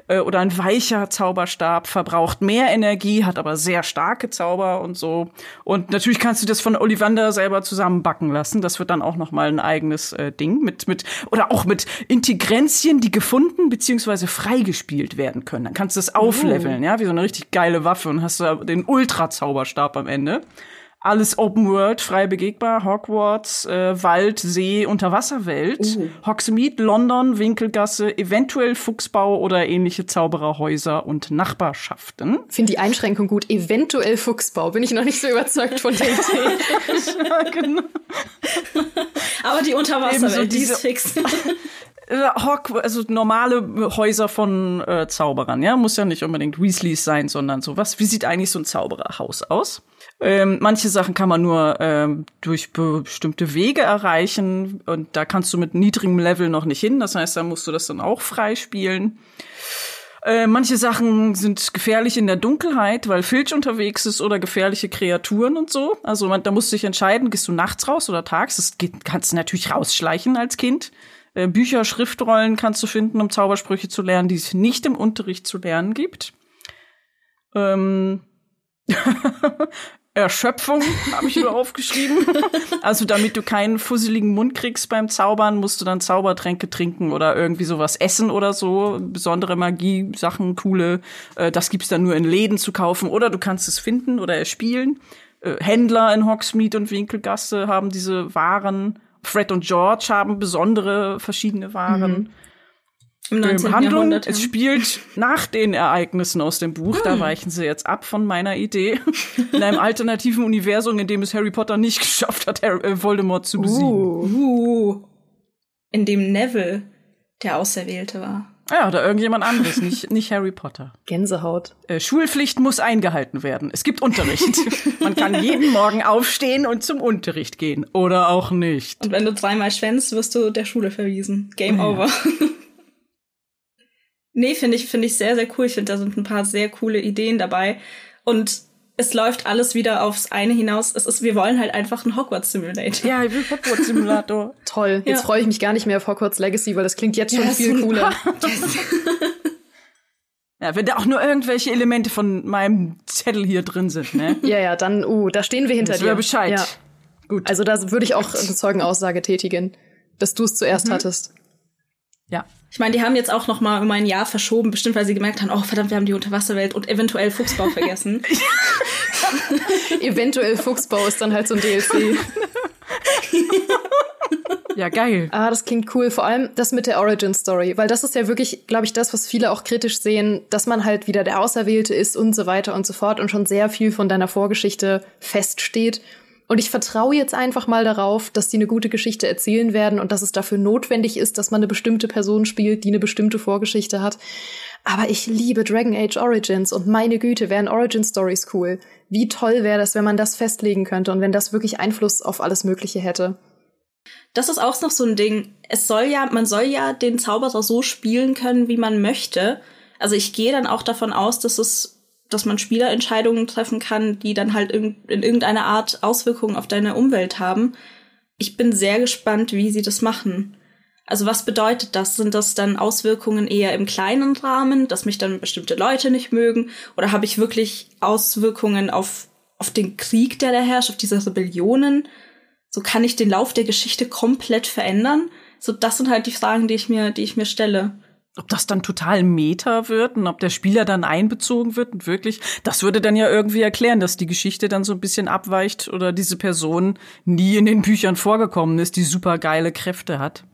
Äh, oder ein weicher Zauberstab verbraucht mehr Energie, hat aber sehr starke Zauber und so. Und natürlich kannst du das von Ollivander selber zusammenbacken lassen. Das wird dann auch noch mal ein eigenes äh, Ding mit mit oder auch mit Integrenzien, die gefunden beziehungsweise freigespielt werden können. Dann kannst du es aufleveln, ja, wie so eine richtig geile Waffe und hast da den Ultra Zauberstab am Ende. Alles Open World, frei begehbar, Hogwarts, äh, Wald, See, Unterwasserwelt, Hogsmeade, London, Winkelgasse, eventuell Fuchsbau oder ähnliche Zaubererhäuser und Nachbarschaften. Finde die Einschränkung gut. Eventuell Fuchsbau. Bin ich noch nicht so überzeugt von der Idee. ja, genau. Aber die Unterwasserwelt, Ebenso die ist fix. Hog also normale Häuser von äh, Zauberern, ja, muss ja nicht unbedingt Weasleys sein, sondern sowas. Wie sieht eigentlich so ein Zaubererhaus aus? Ähm, manche Sachen kann man nur ähm, durch bestimmte Wege erreichen und da kannst du mit niedrigem Level noch nicht hin. Das heißt, da musst du das dann auch freispielen. Äh, manche Sachen sind gefährlich in der Dunkelheit, weil Filch unterwegs ist oder gefährliche Kreaturen und so. Also man, da musst du dich entscheiden, gehst du nachts raus oder tags. Das geht, kannst du natürlich rausschleichen als Kind. Äh, Bücher, Schriftrollen kannst du finden, um Zaubersprüche zu lernen, die es nicht im Unterricht zu lernen gibt. Ähm Erschöpfung habe ich nur aufgeschrieben. Also damit du keinen fusseligen Mund kriegst beim Zaubern, musst du dann Zaubertränke trinken oder irgendwie sowas essen oder so. Besondere Magie, Sachen, coole. Äh, das gibt's dann nur in Läden zu kaufen oder du kannst es finden oder erspielen. Äh, Händler in Hogsmeade und Winkelgasse haben diese Waren. Fred und George haben besondere verschiedene Waren. Im 19. Ähm, Handlung, Jahrhundert. es spielt nach den Ereignissen aus dem Buch, da weichen sie jetzt ab von meiner Idee, in einem alternativen Universum, in dem es Harry Potter nicht geschafft hat, Harry, äh, Voldemort zu besiegen. Uh. uh, in dem Neville der Auserwählte war. Ja, oder irgendjemand anderes, nicht, nicht Harry Potter. Gänsehaut. Äh, Schulpflicht muss eingehalten werden. Es gibt Unterricht. Man kann jeden Morgen aufstehen und zum Unterricht gehen. Oder auch nicht. Und wenn du dreimal schwänzt, wirst du der Schule verwiesen. Game Ja. over. Nee, finde ich, finde ich sehr, sehr cool. Ich finde, da sind ein paar sehr coole Ideen dabei. Und es läuft alles wieder aufs eine hinaus. Es ist, wir wollen halt einfach einen Hogwarts Simulator. Ja, ich will Hogwarts Simulator. Toll. Jetzt Ja. freue ich mich gar nicht mehr auf Hogwarts Legacy, weil das klingt jetzt schon Ja, viel cooler. Ja, wenn da auch nur irgendwelche Elemente von meinem Zettel hier drin sind, ne? ja, ja, dann, uh, da stehen wir hinter Das dir. Bescheid. Ja. Gut. Also da würde ich auch eine Zeugenaussage tätigen, dass du es zuerst Mhm. hattest. Ja. Ich meine, die haben jetzt auch noch mal um ein Jahr verschoben, bestimmt weil sie gemerkt haben, oh verdammt, wir haben die Unterwasserwelt und eventuell Fuchsbau vergessen. Eventuell Fuchsbau ist dann halt so ein DLC. Ja, geil. Ah, das klingt cool. Vor allem das mit der Origin Story, weil das ist ja wirklich, glaube ich, das, was viele auch kritisch sehen, dass man halt wieder der Auserwählte ist und so weiter und so fort und schon sehr viel von deiner Vorgeschichte feststeht. Und ich vertraue jetzt einfach mal darauf, dass die eine gute Geschichte erzählen werden und dass es dafür notwendig ist, dass man eine bestimmte Person spielt, die eine bestimmte Vorgeschichte hat. Aber ich liebe Dragon Age Origins und meine Güte, wären Origin Stories cool. Wie toll wäre das, wenn man das festlegen könnte und wenn das wirklich Einfluss auf alles Mögliche hätte. Das ist auch noch so ein Ding. Es soll ja, man soll ja den Zauberer so spielen können, wie man möchte. Also ich gehe dann auch davon aus, dass es, dass man Spielerentscheidungen treffen kann, die dann halt in in irgendeiner Art Auswirkungen auf deine Umwelt haben. Ich bin sehr gespannt, wie sie das machen. Also was bedeutet das? Sind das dann Auswirkungen eher im kleinen Rahmen, dass mich dann bestimmte Leute nicht mögen? Oder habe ich wirklich Auswirkungen auf, auf den Krieg, der da herrscht, auf diese Rebellionen? So kann ich den Lauf der Geschichte komplett verändern. So, das sind halt die Fragen, die ich mir, die ich mir stelle. Ob das dann total Meta wird und ob der Spieler dann einbezogen wird und wirklich, das würde dann ja irgendwie erklären, dass die Geschichte dann so ein bisschen abweicht oder diese Person nie in den Büchern vorgekommen ist, die super geile Kräfte hat.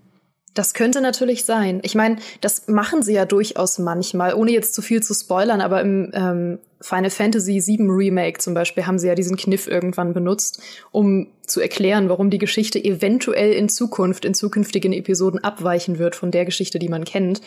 Das könnte natürlich sein. Ich meine, das machen sie ja durchaus manchmal, ohne jetzt zu viel zu spoilern, aber im ähm, Final Fantasy VII Remake zum Beispiel haben sie ja diesen Kniff irgendwann benutzt, um zu erklären, warum die Geschichte eventuell in Zukunft, in zukünftigen Episoden abweichen wird von der Geschichte, die man kennt.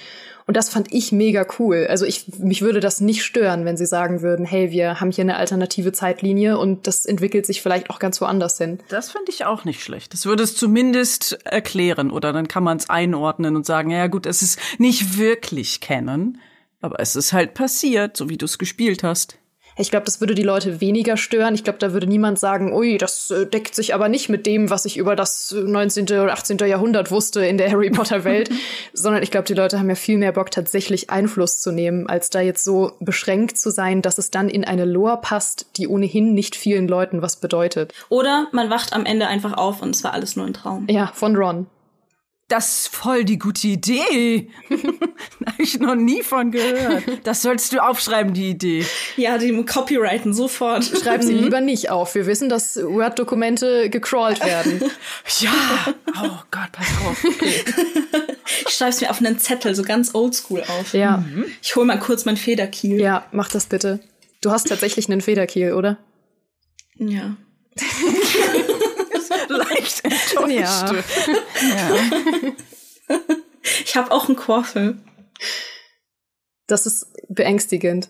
Und das fand ich mega cool. Also ich, mich würde das nicht stören, wenn sie sagen würden, hey, wir haben hier eine alternative Zeitlinie und das entwickelt sich vielleicht auch ganz woanders hin. Das finde ich auch nicht schlecht. Das würde es zumindest erklären oder dann kann man es einordnen und sagen, ja gut, es ist nicht wirklich kennen, aber es ist halt passiert, so wie du es gespielt hast. Ich glaube, das würde die Leute weniger stören. Ich glaube, da würde niemand sagen, ui, das äh, deckt sich aber nicht mit dem, was ich über das 19. oder 18. Jahrhundert wusste in der Harry Potter Welt, sondern ich glaube, die Leute haben ja viel mehr Bock, tatsächlich Einfluss zu nehmen, als da jetzt so beschränkt zu sein, dass es dann in eine Lore passt, die ohnehin nicht vielen Leuten was bedeutet. Oder man wacht am Ende einfach auf und es war alles nur ein Traum. Ja, von Ron. Das ist voll die gute Idee. da habe ich noch nie von gehört. Das sollst du aufschreiben, die Idee. Ja, die copyrighten sofort. Schreib sie lieber nicht auf. Wir wissen, dass Word-Dokumente gecrawlt werden. ja. Oh Gott, pass auf. Okay. Ich schreibe es mir auf einen Zettel, so ganz oldschool auf. Ja. Mhm. Ich hole mal kurz mein Federkiel. Ja, mach das bitte. Du hast tatsächlich einen Federkiel, oder? Ja. Leicht enttäuscht. Ja. ja. Ich habe auch einen Quaffel. Das ist beängstigend.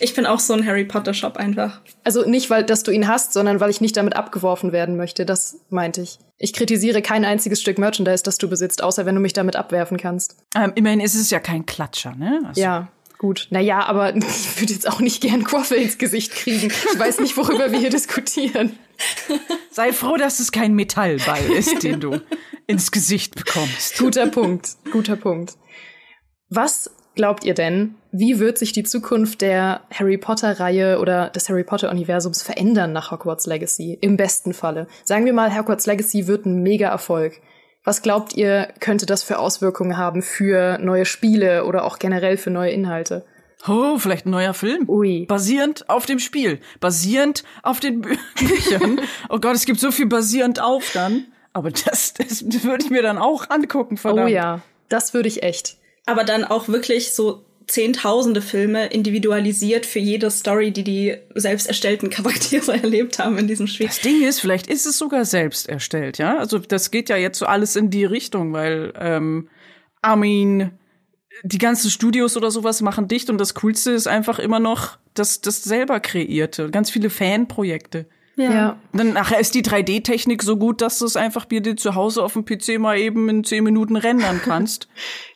Ich bin auch so ein Harry Potter Shop einfach. Also nicht, weil dass du ihn hast, sondern weil ich nicht damit abgeworfen werden möchte. Das meinte ich. Ich kritisiere kein einziges Stück Merchandise, das du besitzt, außer wenn du mich damit abwerfen kannst. Ähm, immerhin ist es ja kein Klatscher, ne? Also ja. Gut, naja, aber ich würde jetzt auch nicht gern Quaffel ins Gesicht kriegen. Ich weiß nicht, worüber wir hier diskutieren. Sei froh, dass es kein Metallball ist, den du ins Gesicht bekommst. Guter Punkt, guter Punkt. Was glaubt ihr denn, wie wird sich die Zukunft der Harry Potter-Reihe oder des Harry Potter-Universums verändern nach Hogwarts Legacy? Im besten Falle. Sagen wir mal, Hogwarts Legacy wird ein Mega-Erfolg. Was glaubt ihr, könnte das für Auswirkungen haben für neue Spiele oder auch generell für neue Inhalte? Oh, vielleicht ein neuer Film. Ui. Basierend auf dem Spiel. Basierend auf den Bü Büchern. oh Gott, es gibt so viel basierend auf dann. Aber das, das würde ich mir dann auch angucken, verdammt. Oh ja, das würde ich echt. Aber dann auch wirklich so zehntausende Filme individualisiert für jede Story, die die selbst erstellten Charaktere erlebt haben in diesem Spiel. Das Ding ist, vielleicht ist es sogar selbst erstellt, ja? Also das geht ja jetzt so alles in die Richtung, weil ähm, Armin die ganzen Studios oder sowas machen dicht und das Coolste ist einfach immer noch das, das selber kreierte. Ganz viele Fanprojekte. Ja. ja. Dann nachher ist die 3D-Technik so gut, dass du es einfach dir zu Hause auf dem PC mal eben in 10 Minuten rendern kannst.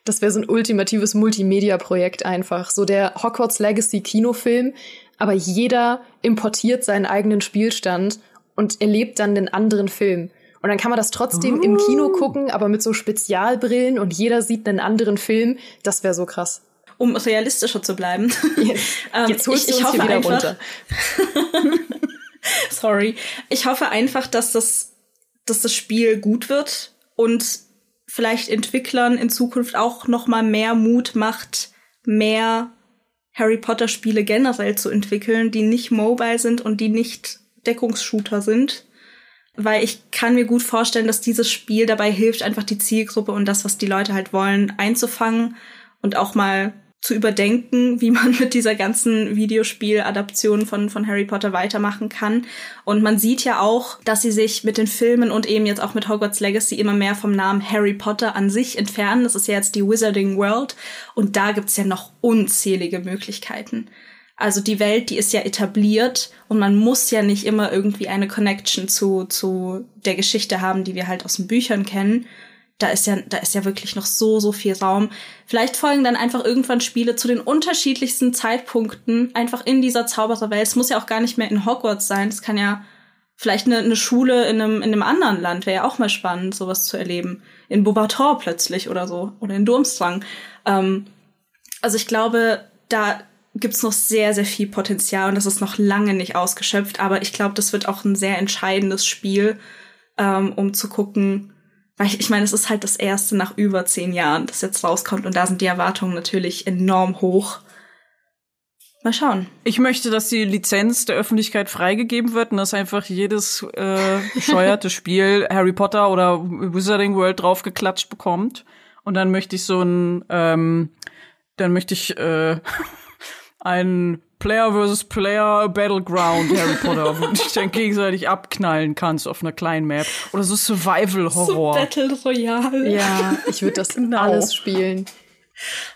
das wäre so ein ultimatives Multimedia-Projekt einfach. So der Hogwarts Legacy Kinofilm, aber jeder importiert seinen eigenen Spielstand und erlebt dann den anderen Film. Und dann kann man das trotzdem uh. im Kino uh. gucken, aber mit so Spezialbrillen und jeder sieht einen anderen Film. Das wäre so krass. Um realistischer zu bleiben. Jetzt, ähm, jetzt holst ich, du uns hier wieder einfach, runter. Sorry. Ich hoffe einfach, dass das, dass das Spiel gut wird und vielleicht Entwicklern in Zukunft auch noch mal mehr Mut macht, mehr Harry Potter Spiele generell zu entwickeln, die nicht mobile sind und die nicht Deckungsshooter sind weil ich kann mir gut vorstellen, dass dieses Spiel dabei hilft, einfach die Zielgruppe und das, was die Leute halt wollen, einzufangen und auch mal zu überdenken, wie man mit dieser ganzen Videospieladaption von, von Harry Potter weitermachen kann. Und man sieht ja auch, dass sie sich mit den Filmen und eben jetzt auch mit Hogwarts Legacy immer mehr vom Namen Harry Potter an sich entfernen. Das ist ja jetzt die Wizarding World. Und da gibt's ja noch unzählige Möglichkeiten. Also die Welt, die ist ja etabliert und man muss ja nicht immer irgendwie eine Connection zu, zu der Geschichte haben, die wir halt aus den Büchern kennen. Da ist ja, da ist ja wirklich noch so, so viel Raum. Vielleicht folgen dann einfach irgendwann Spiele zu den unterschiedlichsten Zeitpunkten einfach in dieser Zaubererwelt. Es muss ja auch gar nicht mehr in Hogwarts sein. Es kann ja vielleicht eine, eine Schule in einem, in einem anderen Land. Wäre ja auch mal spannend, sowas zu erleben. In Beaubator plötzlich oder so. Oder in Durmstrang. Ähm, also ich glaube, da gibt's noch sehr, sehr viel Potenzial und das ist noch lange nicht ausgeschöpft. Aber ich glaube, das wird auch ein sehr entscheidendes Spiel, ähm, um zu gucken, Weil ich, ich meine, es ist halt das erste nach über zehn Jahren, das jetzt rauskommt und da sind die Erwartungen natürlich enorm hoch. Mal schauen. Ich möchte, dass die Lizenz der Öffentlichkeit freigegeben wird und dass einfach jedes äh, bescheuerte Spiel Harry Potter oder Wizarding World draufgeklatscht bekommt. Und dann möchte ich so ein, ähm, dann möchte ich äh, ein Player versus Player Battleground Harry Potter, wo du dich dann gegenseitig abknallen kannst auf einer kleinen Map. Oder so Survival Horror. So Battle Royale. Ja, ich würde das genau. alles spielen.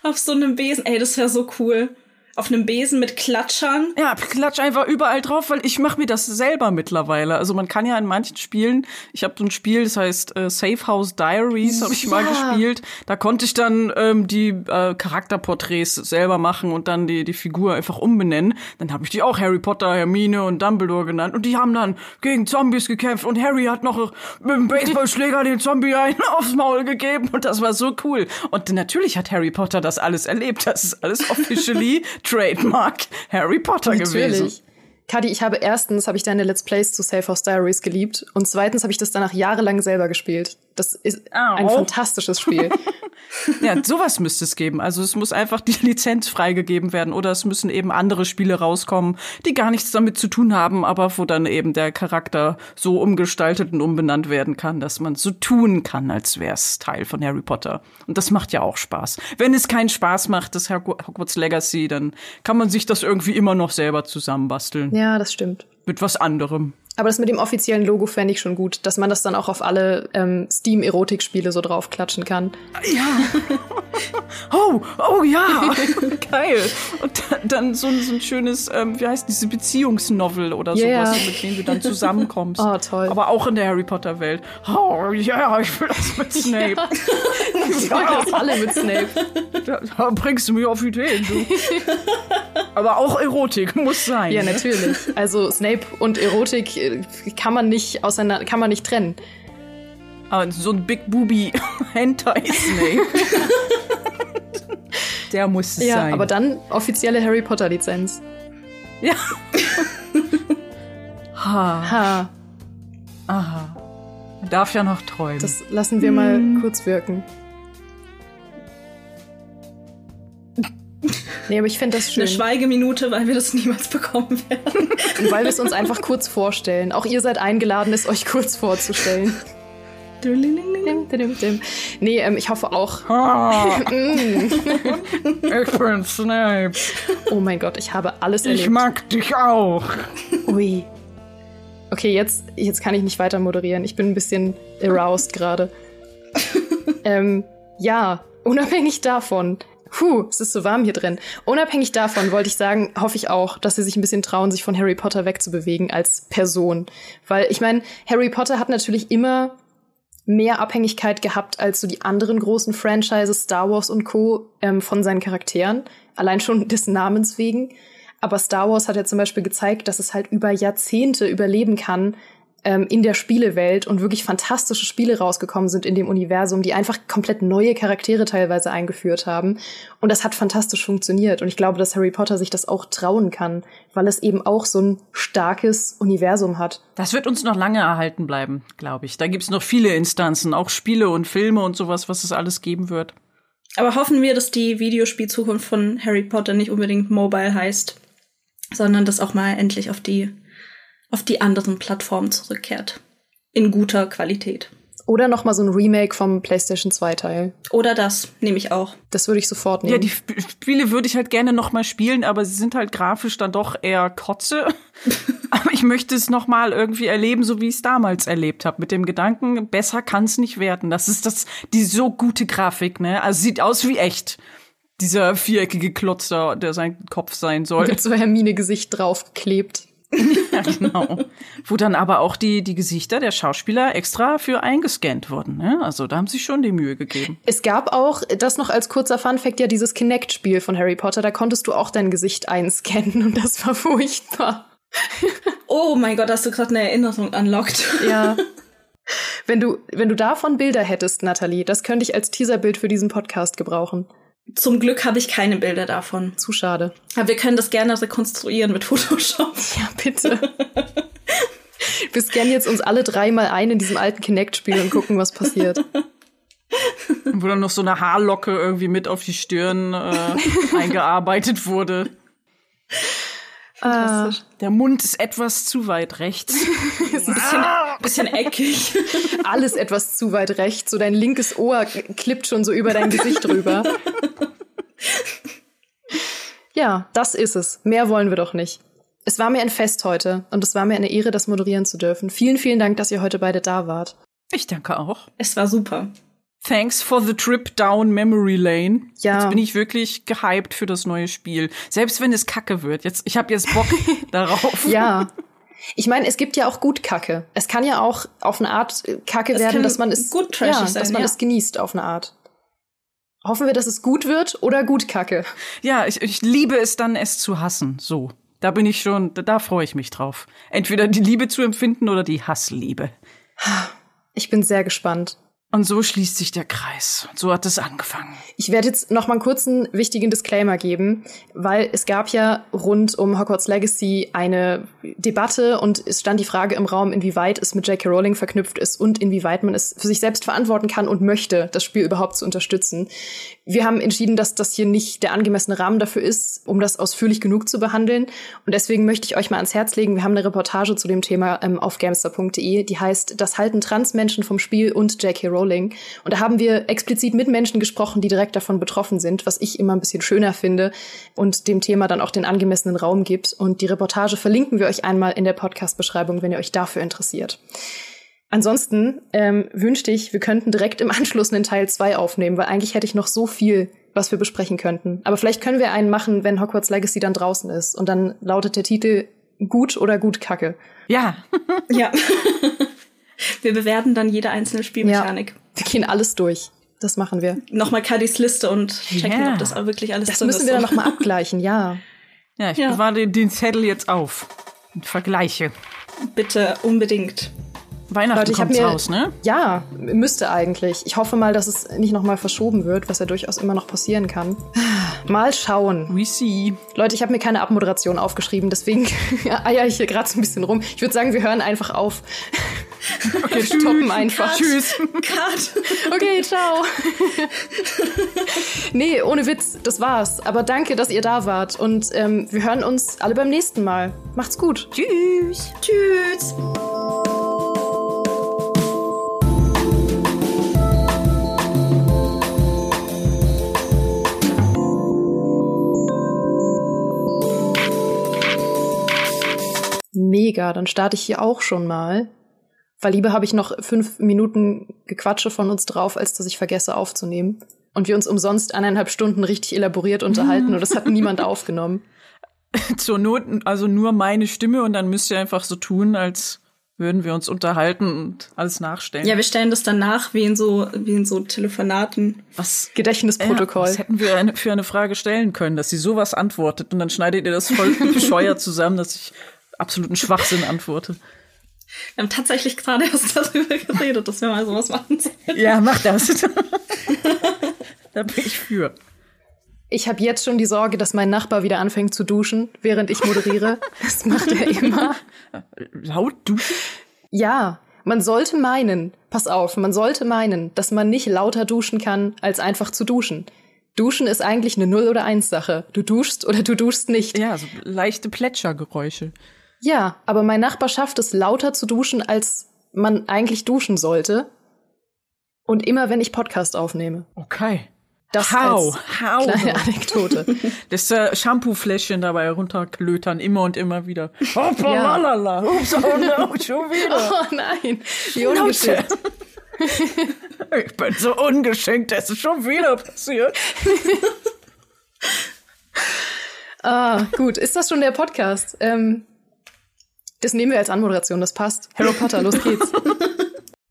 Auf so einem Besen. Ey, das wäre so cool auf einem Besen mit Klatschern. Ja, klatsch einfach überall drauf, weil ich mache mir das selber mittlerweile. Also man kann ja in manchen Spielen, ich habe so ein Spiel, das heißt äh, Safe House Diaries, habe ich ja. mal gespielt. Da konnte ich dann ähm, die äh, Charakterporträts selber machen und dann die die Figur einfach umbenennen. Dann habe ich die auch Harry Potter, Hermine und Dumbledore genannt und die haben dann gegen Zombies gekämpft und Harry hat noch mit dem Baseballschläger den Zombie einen aufs Maul gegeben und das war so cool. Und natürlich hat Harry Potter das alles erlebt. Das ist alles officially Trademark Harry Potter Natürlich. gewesen. Kadi, ich habe erstens habe ich deine Let's Plays zu Safe House Diaries geliebt und zweitens habe ich das danach jahrelang selber gespielt. Das ist oh. ein fantastisches Spiel. ja, sowas müsste es geben. Also es muss einfach die Lizenz freigegeben werden oder es müssen eben andere Spiele rauskommen, die gar nichts damit zu tun haben, aber wo dann eben der Charakter so umgestaltet und umbenannt werden kann, dass man so tun kann, als wäre es Teil von Harry Potter. Und das macht ja auch Spaß. Wenn es keinen Spaß macht, das Hogwarts Legacy, dann kann man sich das irgendwie immer noch selber zusammenbasteln. Ja, das stimmt. Mit was anderem. Aber das mit dem offiziellen Logo fände ich schon gut, dass man das dann auch auf alle ähm, Steam-Erotik-Spiele so draufklatschen kann. Ja. oh, oh ja. Geil. Und dann so, so ein schönes, ähm, wie heißt diese Beziehungsnovel oder yeah. sowas, mit denen du dann zusammenkommst. oh, toll. Aber auch in der Harry Potter-Welt. Oh, ja, yeah, ich will das mit Snape. Ja. ich will das alle mit Snape. Da, da bringst du mich auf Ideen, du. Aber auch Erotik muss sein. Ja, natürlich. Also Snape und Erotik kann man nicht auseinander, kann man nicht trennen. Aber so ein Big Booby Hentai Snape. Der muss es ja, sein. Ja, aber dann offizielle Harry Potter Lizenz. Ja. ha. Ha. Aha. Man darf ja noch träumen. Das lassen wir mal hm. kurz wirken. Nee, aber ich finde das schön. Eine Schweigeminute, weil wir das niemals bekommen werden. Und weil wir es uns einfach kurz vorstellen. Auch ihr seid eingeladen, es euch kurz vorzustellen. Nee, ähm, ich hoffe auch. Ah. ich bin Snape. Oh mein Gott, ich habe alles erlebt. Ich mag dich auch. Ui. Okay, jetzt, jetzt kann ich nicht weiter moderieren. Ich bin ein bisschen aroused gerade. ähm, ja, unabhängig davon, Puh, es ist so warm hier drin. Unabhängig davon wollte ich sagen, hoffe ich auch, dass sie sich ein bisschen trauen, sich von Harry Potter wegzubewegen als Person. Weil ich meine, Harry Potter hat natürlich immer mehr Abhängigkeit gehabt als so die anderen großen Franchises, Star Wars und Co. Ähm, von seinen Charakteren. Allein schon des Namens wegen. Aber Star Wars hat ja zum Beispiel gezeigt, dass es halt über Jahrzehnte überleben kann, ähm, in der Spielewelt und wirklich fantastische Spiele rausgekommen sind in dem Universum, die einfach komplett neue Charaktere teilweise eingeführt haben. Und das hat fantastisch funktioniert. Und ich glaube, dass Harry Potter sich das auch trauen kann, weil es eben auch so ein starkes Universum hat. Das wird uns noch lange erhalten bleiben, glaube ich. Da gibt's noch viele Instanzen, auch Spiele und Filme und sowas, was es alles geben wird. Aber hoffen wir, dass die Videospielzukunft von Harry Potter nicht unbedingt mobile heißt, sondern dass auch mal endlich auf die auf die anderen Plattformen zurückkehrt. In guter Qualität. Oder noch mal so ein Remake vom PlayStation 2 Teil. Oder das nehme ich auch. Das würde ich sofort nehmen. Ja, die Sp Spiele würde ich halt gerne noch mal spielen, aber sie sind halt grafisch dann doch eher Kotze. aber ich möchte es noch mal irgendwie erleben, so wie ich es damals erlebt habe, mit dem Gedanken, besser kann es nicht werden. Das ist das die so gute Grafik, ne? Also sieht aus wie echt. Dieser viereckige Klotzer, der sein Kopf sein soll. Mit so Hermine-Gesicht draufklebt. ja, genau. Wo dann aber auch die, die Gesichter der Schauspieler extra für eingescannt wurden. Ne? Also da haben sie schon die Mühe gegeben. Es gab auch, das noch als kurzer Funfact, ja dieses Kinect-Spiel von Harry Potter, da konntest du auch dein Gesicht einscannen und das war furchtbar. oh mein Gott, hast du gerade eine Erinnerung unlocked. ja. Wenn du, wenn du davon Bilder hättest, Nathalie, das könnte ich als Teaserbild für diesen Podcast gebrauchen. Zum Glück habe ich keine Bilder davon. Zu schade. Aber wir können das gerne rekonstruieren mit Photoshop. Ja, bitte. Wir scannen jetzt uns alle dreimal ein in diesem alten Kinect-Spiel und gucken, was passiert. Wo dann noch so eine Haarlocke irgendwie mit auf die Stirn äh, eingearbeitet wurde. Ah, Der Mund ist etwas zu weit rechts. Ist ein bisschen, bisschen eckig. alles etwas zu weit rechts. So dein linkes Ohr klippt schon so über dein Gesicht rüber. Ja, das ist es. Mehr wollen wir doch nicht. Es war mir ein Fest heute und es war mir eine Ehre, das moderieren zu dürfen. Vielen, vielen Dank, dass ihr heute beide da wart. Ich danke auch. Es war super. Thanks for the trip down memory lane. Ja. Jetzt bin ich wirklich gehypt für das neue Spiel. Selbst wenn es kacke wird. Jetzt, ich habe jetzt Bock darauf. Ja. Ich meine, es gibt ja auch gut Kacke. Es kann ja auch auf eine Art Kacke Es werden, dass man es gut trashig ja, sein, dass man ja. es genießt auf eine Art. Hoffen wir, dass es gut wird oder gut Kacke. Ja, ich, ich liebe es dann, es zu hassen. So. Da bin ich schon, da, da freue ich mich drauf. Entweder die Liebe zu empfinden oder die Hassliebe. Ich bin sehr gespannt. Und so schließt sich der Kreis. So hat es angefangen. Ich werde jetzt noch mal einen kurzen wichtigen Disclaimer geben, weil es gab ja rund um Hogwarts Legacy eine Debatte und es stand die Frage im Raum, inwieweit es mit J.K. Rowling verknüpft ist und inwieweit man es für sich selbst verantworten kann und möchte, das Spiel überhaupt zu unterstützen. Wir haben entschieden, dass das hier nicht der angemessene Rahmen dafür ist, um das ausführlich genug zu behandeln. Und deswegen möchte ich euch mal ans Herz legen. Wir haben eine Reportage zu dem Thema ähm, auf gamester.de, die heißt Das halten Transmenschen vom Spiel und J.K. Rowling. Und da haben wir explizit mit Menschen gesprochen, die direkt davon betroffen sind, was ich immer ein bisschen schöner finde und dem Thema dann auch den angemessenen Raum gibt. Und die Reportage verlinken wir euch einmal in der Podcast-Beschreibung, wenn ihr euch dafür interessiert. Ansonsten ähm, wünschte ich, wir könnten direkt im Anschluss einen Teil 2 aufnehmen, weil eigentlich hätte ich noch so viel, was wir besprechen könnten. Aber vielleicht können wir einen machen, wenn Hogwarts Legacy dann draußen ist. Und dann lautet der Titel Gut oder Gut Kacke. Ja. Ja. Wir bewerten dann jede einzelne Spielmechanik. Wir gehen alles durch. Das machen wir. Nochmal Kadis Liste und checken, Ja. ob das auch wirklich alles Das müssen ist. wir dann nochmal abgleichen, ja. Ja, ich Ja. bewahre den- den Zettel jetzt auf. Und vergleiche. Bitte unbedingt. Weihnachten Leute, ich hab kommt's mir- raus, ne? Ja, müsste eigentlich. Ich hoffe mal, dass es nicht nochmal verschoben wird, was ja durchaus immer noch passieren kann. Mal schauen. We see. Leute, ich habe mir keine Abmoderation aufgeschrieben, deswegen eier ich hier gerade so ein bisschen rum. Ich würde sagen, wir hören einfach auf. Okay, stoppen einfach. Tschüss. Cut. Okay, ciao. nee, ohne Witz, das war's. Aber danke, dass ihr da wart. Und ähm, wir hören uns alle beim nächsten Mal. Macht's gut. Tschüss. Tschüss. Mega, dann starte ich hier auch schon mal. Weil lieber habe ich noch fünf Minuten Gequatsche von uns drauf, als dass ich vergesse aufzunehmen. Und wir uns umsonst eineinhalb Stunden richtig elaboriert unterhalten und das hat niemand aufgenommen. Zur Not, also nur meine Stimme und dann müsst ihr einfach so tun, als würden wir uns unterhalten und alles nachstellen. Ja, wir stellen das dann nach, wie in so, wie in so Telefonaten. was, Gedächtnisprotokoll. Ja, was hätten wir eine, für eine Frage stellen können, dass sie sowas antwortet und dann schneidet ihr das voll bescheuert zusammen, dass ich absoluten Schwachsinn antworte. Wir haben tatsächlich gerade erst darüber geredet, dass wir mal sowas machen sollen. Ja, mach das. da bin ich für. Ich habe jetzt schon die Sorge, dass mein Nachbar wieder anfängt zu duschen, während ich moderiere. Das macht er immer. Laut du? Ja, man sollte meinen, pass auf, man sollte meinen, dass man nicht lauter duschen kann, als einfach zu duschen. Duschen ist eigentlich eine Null- oder Eins-Sache. Du duschst oder du duschst nicht. Ja, so leichte Plätschergeräusche. Ja, aber mein Nachbar schafft es lauter zu duschen, als man eigentlich duschen sollte. Und immer, wenn ich Podcast aufnehme. Okay. Das als hau. kleine Anekdote. Das äh, Shampoo-Fläschchen dabei runterklötern, immer und immer wieder. Hoppa, Ja. lalala. Ups, oh no, schon wieder. Oh nein, wie ungeschickt. Ich bin so ungeschenkt, das ist schon wieder passiert. Ah, gut. Ist das schon der Podcast? Ähm, das nehmen wir als Anmoderation, das passt. Harry Potter, los geht's.